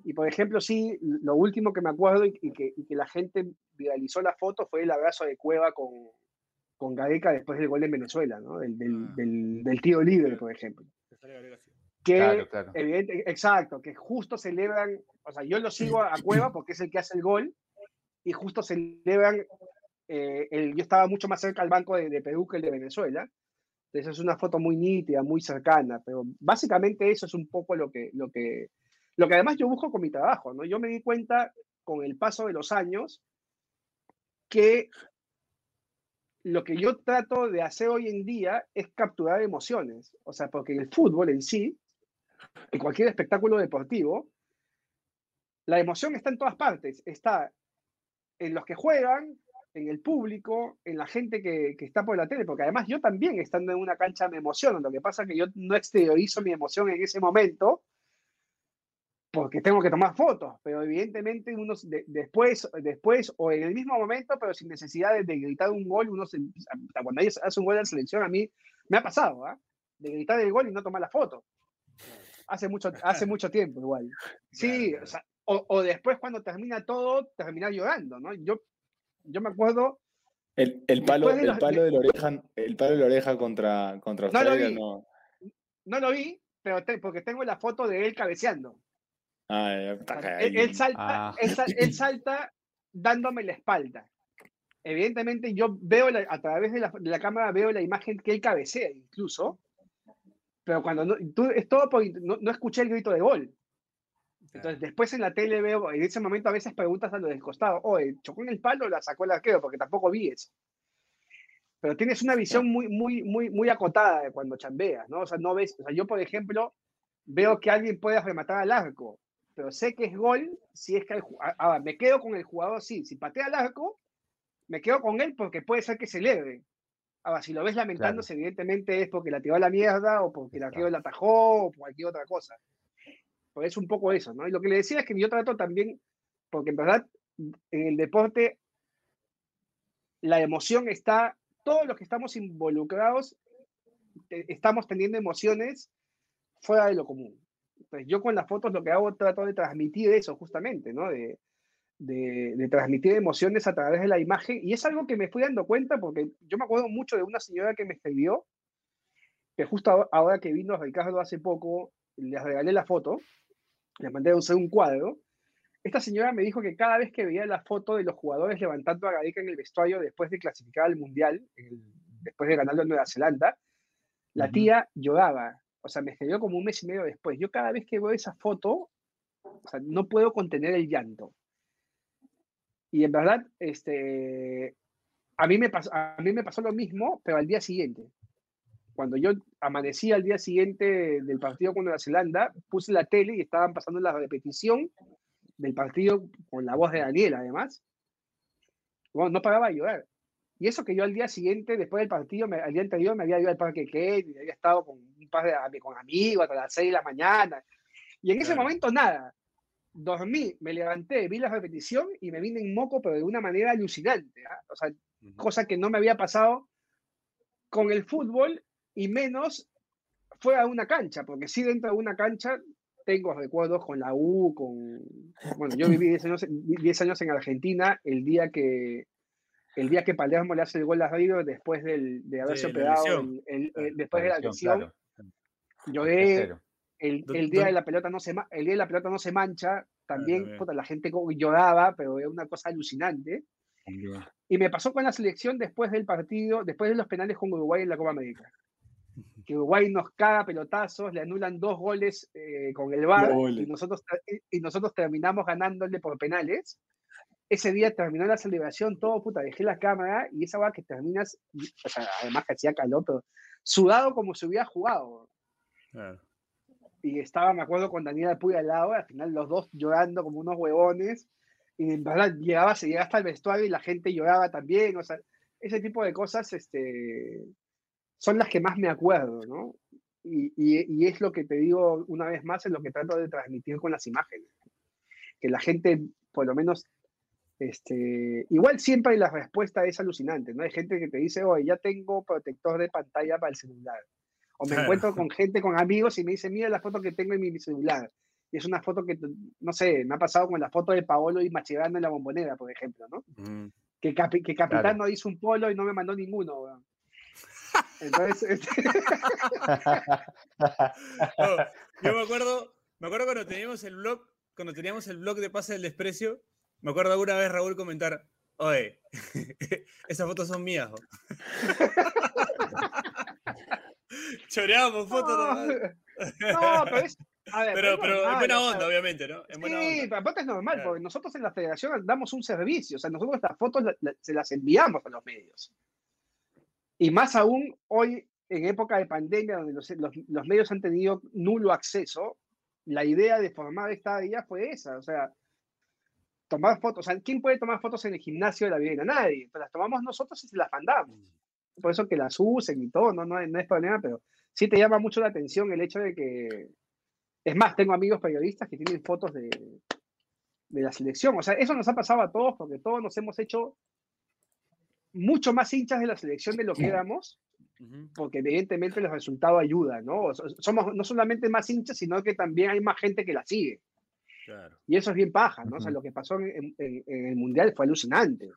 Y por ejemplo, sí, lo último que me acuerdo y, que, y que, la gente viralizó la foto fue el abrazo de Cueva con, con Gareca después del gol en Venezuela, ¿no? Del, del, ah. del, del tiro libre, por ejemplo. Que, claro, claro. Evidente, exacto, que justo celebran, o sea, yo lo sigo a Cueva porque es el que hace el gol, y justo celebran eh, yo estaba mucho más cerca al banco de, Perú que el de Venezuela. Entonces es una foto muy nítida, muy cercana, pero básicamente eso es un poco lo que, lo que, lo que además yo busco con mi trabajo, ¿no? Yo me di cuenta con el paso de los años que lo que yo trato de hacer hoy en día es capturar emociones, o sea, porque el fútbol en sí, en cualquier espectáculo deportivo, la emoción está en todas partes, está en los que juegan, en el público, en la gente que, que, está por la tele, porque además yo también estando en una cancha me emociono, lo que pasa es que yo no exteriorizo mi emoción en ese momento porque tengo que tomar fotos, pero evidentemente uno después, después o en el mismo momento, pero sin necesidad de, gritar un gol, uno se, cuando hace un gol en la selección, a mí me ha pasado, ¿ah? de gritar el gol y no tomar la foto. Hace mucho, hace mucho tiempo igual. Sí, *laughs* o, o, después cuando termina todo, terminar llorando, ¿no? Yo yo me acuerdo. El, el palo, de el palo de la oreja, el palo de la oreja contra, contra no lo vi, no. no lo vi, pero porque tengo la foto de él cabeceando. Ah, está él, él, salta, ah. él, salta dándome la espalda. Evidentemente, yo veo a través de la, de la, cámara veo la imagen que él cabecea, incluso. Pero cuando no, tú, es todo porque no, no escuché el grito de gol. Entonces, después en la tele veo, en ese momento a veces preguntas a lo del costado, oye, ¿chocó en el palo o la sacó el arquero? Porque tampoco vi eso. Pero tienes una visión muy, muy, muy, muy acotada de cuando chambeas, ¿no? O sea, no ves, o sea, yo, por ejemplo, veo que alguien puede rematar al arco, pero sé que es gol si es que el, ahora, me quedo con el jugador, sí, si patea al arco, me quedo con él porque puede ser que celebre. Ahora, si lo ves lamentándose, evidentemente es porque la tiró a la mierda o porque la arquero la atajó o por cualquier otra cosa. Es un poco eso, ¿no? Y lo que le decía es que yo trato también, porque en verdad en el deporte la emoción está, todos los que estamos involucrados estamos teniendo emociones fuera de lo común. Entonces, yo con las fotos lo que hago trato de transmitir eso justamente, ¿no? De, de, transmitir emociones a través de la imagen. Y es algo que me fui dando cuenta porque yo me acuerdo mucho de una señora que me escribió, que justo ahora que vino Ricardo hace poco, les regalé la foto, le mandé a usar un cuadro. Esta señora me dijo que cada vez que veía la foto de los jugadores levantando a Gareca en el vestuario después de clasificar al Mundial, después de ganarlo en Nueva Zelanda, la tía lloraba. O sea, me escribió como un mes y medio después. Yo cada vez que veo esa foto, o sea, no puedo contener el llanto. Y en verdad, este, a, mí me pasó, a mí me pasó lo mismo, pero al día siguiente. Cuando yo amanecí al día siguiente del partido con Nueva Zelanda, puse la tele y estaban pasando la repetición del partido con la voz de Daniel, además. Bueno, no paraba de llorar. Y eso que yo al día siguiente, después del partido, me, al día anterior, me había ido al parque Kate, había estado con un par de con amigos hasta las 6 de la mañana. Y en ese momento nada dormí, me levanté, vi la repetición y me vine en moco, pero de una manera alucinante. ¿ah? O sea, cosa que no me había pasado con el fútbol y menos fuera de una cancha, porque sí dentro de una cancha tengo recuerdos con la U, con... Bueno, yo viví 10 años, años en Argentina el día que el día que Palermo le hace el gol a River después del, de haberse operado, el, después de la lesión. Yo Lloré, el, el, día de la pelota no se el día de la pelota no se mancha, también la gente lloraba, pero era una cosa alucinante. Y me pasó con la selección después del partido, después de los penales con Uruguay en la Copa América. Que Uruguay nos caga pelotazos, le anulan dos goles eh, con el VAR y nosotros, y nosotros terminamos ganándole por penales. Ese día terminó la celebración, todo puta, dejé la cámara y esa va que terminas, o sea, además que hacía calor, pero sudado como si hubiera jugado. Claro y estaba, me acuerdo, con Daniela Puy al lado, al final los dos llorando como unos huevones, y en verdad llegaba, se llegaba hasta el vestuario y la gente lloraba también, o sea, ese tipo de cosas este, son las que más me acuerdo, ¿no? Y, y, es lo que te digo una vez más, es lo que trato de transmitir con las imágenes. Que la gente, por lo menos, este, igual siempre la respuesta es alucinante, ¿no? Hay gente que te dice, oye, ya tengo protector de pantalla para el celular. O me encuentro *laughs* con gente, con amigos y me dicen, mira la foto que tengo en mi, celular. Y es una foto que, no sé, me ha pasado con la foto de Paolo y Machivano en la bombonera, por ejemplo, ¿no? Que, que Capitán no hizo un polo y no me mandó ninguno. Entonces, este *laughs* yo me acuerdo, me acuerdo cuando teníamos el blog, cuando teníamos el blog de Pase del Desprecio, me acuerdo alguna vez Raúl comentar, oye, *laughs* esas fotos son mías. *laughs* Choreamos fotos. No, pero es. A ver, pero, pero, en buena onda, obviamente, ¿no? En sí, pero aparte es normal, porque nosotros en la federación damos un servicio, o sea, nosotros estas fotos se las enviamos a los medios. Y más aún hoy, en época de pandemia, donde los, los, medios han tenido nulo acceso, la idea de formar esta día fue esa, o sea, tomar fotos, o sea, ¿quién puede tomar fotos en el gimnasio de la Vivienda? Nadie, pero las tomamos nosotros y se las mandamos por eso que las usen y todo, no, no, no es problema, pero sí te llama mucho la atención el hecho de que, es más, tengo amigos periodistas que tienen fotos de, de la selección, o sea, eso nos ha pasado a todos porque todos nos hemos hecho mucho más hinchas de la selección de lo que éramos, porque evidentemente los resultados ayudan, ¿no? Somos no solamente más hinchas, sino que también hay más gente que la sigue. Y eso es bien paja, ¿no? O sea, lo que pasó en, el Mundial fue alucinante.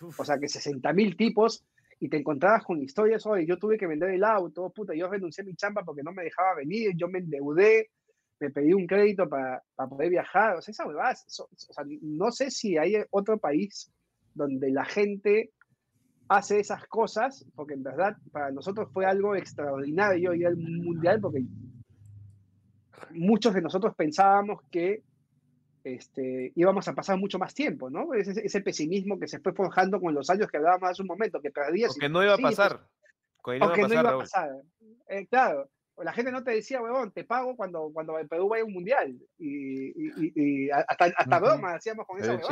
O sea, que 60.000 tipos y te encontrabas con historias, oye, yo tuve que vender el auto, puta, yo renuncié a mi chamba porque no me dejaba venir, yo me endeudé, me pedí un crédito para, para poder viajar, o sea, esa o sea, no sé si hay otro país donde la gente hace esas cosas, porque en verdad para nosotros fue algo extraordinario ir al mundial, porque muchos de nosotros pensábamos que este, íbamos a pasar mucho más tiempo, ¿no? Ese, ese, pesimismo que se fue forjando con los años que hablábamos hace un momento, que perdías. que no iba a pasar. Pues, no, no iba a pasar. Eh, claro, la gente no te decía, huevón, te pago cuando, cuando el Perú vaya a un mundial. Y, y, y hasta, hasta broma hacíamos con esa ¿no?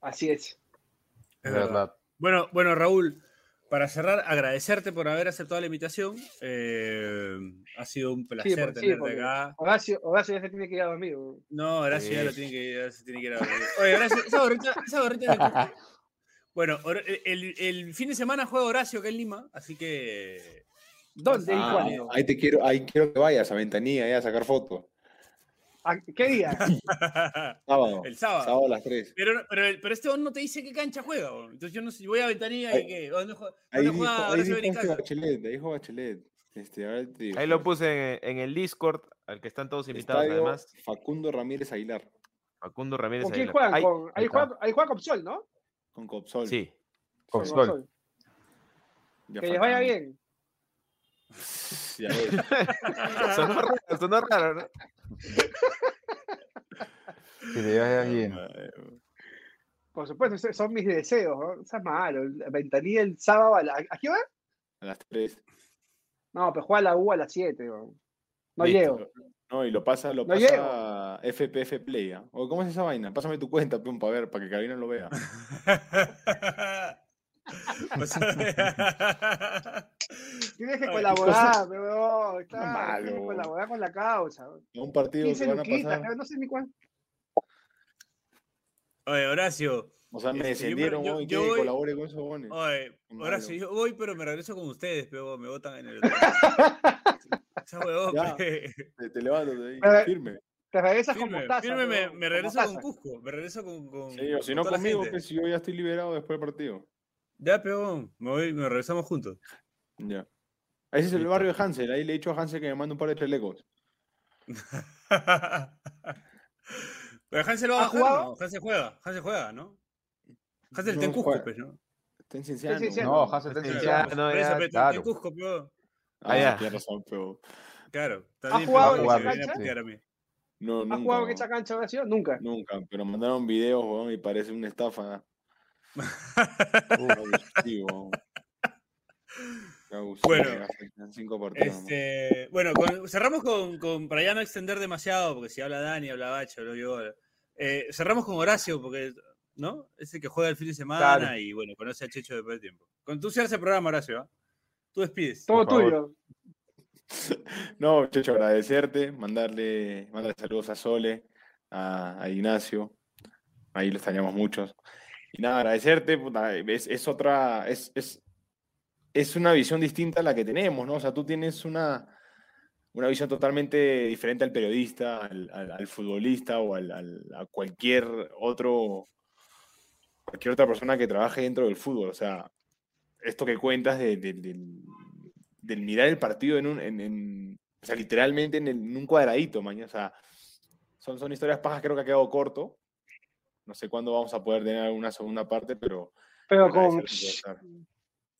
Así es. Es verdad. Bueno, bueno, Raúl, para cerrar, agradecerte por haber aceptado la invitación. Eh, ha sido un placer Sí, por- sí, tenerte acá. Horacio, Horacio ya se tiene que ir a dormir. No, Horacio ya lo tiene que, ya se tiene que ir a dormir. Oye, Horacio, esa gorrita, esa gorrita de Cusco. Bueno, el, fin de semana juega Horacio acá en Lima, así que. ¿Dónde y Ah, cuándo? ahí te quiero, ahí quiero que vayas a Ventanilla ahí a sacar fotos. ¿A ¿Qué día? *laughs* Sábado. el sábado. Sábado a las 3. Pero, pero, pero este no te dice qué cancha juega. bro. Entonces yo no sé, voy a ventanilla y. ¿Dónde juega, Ahí dónde dijo, juega ahí Horacio dijo este Benincasa? Bachelet, ahí dijo Bachelet. Este, ahora te digo. Ahí lo puse en, en el Discord, al que están todos invitados Estadio además. Facundo Ramírez Aguilar, Facundo Ramírez. ¿Con quién Aguilar. juegan? Ahí- Con- ahí, juega, ahí juega Copsol, ¿no? con Copsol. Sí. Con Copsol. Copsol. Que les vaya bien. *laughs* Ya ves. *laughs* sonó raro, sonó raro, ¿no? Que le vaya bien. Por supuesto, son mis deseos. ¿no? Eso es malo. La ventanilla el sábado a la. ¿A qué hora? A las 3. No, pero juega la U a las 7. No llego. No, y lo pasa, lo No pasa FPF Play. ¿ah? O ¿Cómo es esa vaina? Pásame tu cuenta, pum, para ver, para que Karina lo vea. *laughs* *laughs* Tienes que colaborar, *laughs* claro, malo. tienes que colaborar con la causa. Un partido 15 que van a pasar. no sé ni cuánto. Oye, Horacio. O sea, me Este, descendieron, yo- hoy, yo voy- colabore con esos bones. Oye, Horacio, yo voy, pero me regreso con ustedes, pero me votan en el. *laughs* Esa huevón, Ya. pe. Te, te levantas de ahí, Pero- firme. Te regresas con Firme, mostaza. firme, me, regreso con. Cusco, me regreso con. con Sí, o si con no conmigo, que si yo ya estoy liberado después del partido. Ya, peón, me voy, me regresamos juntos. Ya. Ese es el barrio de Hansel. Ahí le he dicho a Hansel que me mande un par de chalecos. *laughs* Pero Hansel va a ¿Ha jugado? ¿no? Hansel juega, Hansel juega, ¿no? Hansel está en Cusco, pues, ¿no? Está en Cienciano. No, Hansel está en Cienciano. está claro. en Cusco, peón. Ah, Ah, ya. tienes razón, pero Claro. ¿Ha Está bien, jugado pero en se esa cancha? putear a mí. no, ¿Has nunca. jugado en esa cancha ahora sí o Nunca. Nunca, pero mandaron videos, weón, y parece una estafa. *laughs* Bueno. Este, bueno, con- cerramos con, con- para ya no extender demasiado, porque si habla Dani, habla Bacho, hablo yo. eh, cerramos con Horacio, porque, ¿no? Es el que juega el fin de semana Claro. y bueno, conoce a Checho después de tiempo. Con tú cierras el programa, Horacio, ¿ah? Tú despides. Todo tuyo. *laughs* No, Checho, agradecerte, mandarle, mandarle saludos a Sole, a, a Ignacio, ahí lo extrañamos muchos. Y nada, agradecerte, puta, es, es otra, es, es, es una visión distinta a la que tenemos, ¿no? O sea, tú tienes una, una visión totalmente diferente al periodista, al, al- al futbolista o al, al- a cualquier otro, cualquier otra persona que trabaje dentro del fútbol. O sea, esto que cuentas de- de- del, del mirar el partido en un, en, en- o sea, literalmente en, el- en un cuadradito, mañana. O sea, son, son historias pajas, creo que ha quedado corto. No sé cuándo vamos a poder tener alguna segunda parte, pero Pero con,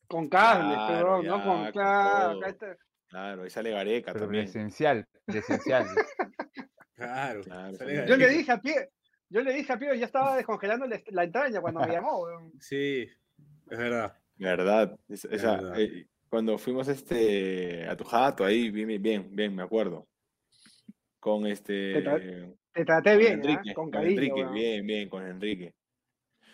con cables, Claro, pero ya, no con. con Claro, está. Claro, ahí sale Gareca Pero también. presencial, presencial. *laughs* Claro. Claro, sale. Yo le dije a pie, yo le dije a Pío, ya estaba descongelando la, entraña cuando me llamó. Sí, es verdad. Verdad. es- esa- verdad. eh, cuando fuimos este, a tu jato, ahí, bien, bien, bien, me acuerdo. Con este. Te traté bien, ¿eh? con Enrique, cariño, Enrique, bien, bien, con Enrique.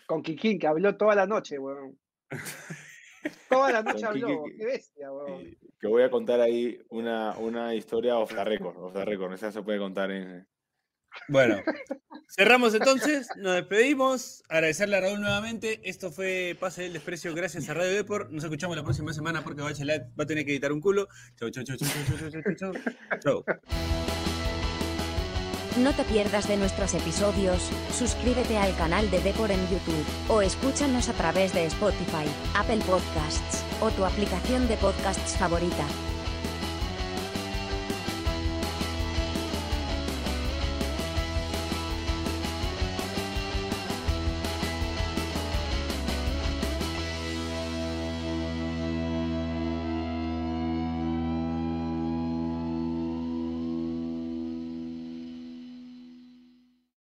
Con Kikín, que habló toda la noche, weón. *laughs* Toda la noche habló, qué bestia, weón. Eh, que voy a contar ahí una, una historia off the record, off the record, esa se puede contar en... Eh. Bueno, cerramos entonces, nos despedimos, agradecerle a Raúl nuevamente, esto fue Pase del Desprecio, gracias a Radio Depor, nos escuchamos la próxima semana porque va a tener que editar un culo. Chau, chau, chau, chau, chau, chau, chau, chau. chau. *laughs* No te pierdas de nuestros episodios, suscríbete al canal de Depor en YouTube, o escúchanos a través de Spotify, Apple Podcasts, o tu aplicación de podcasts favorita.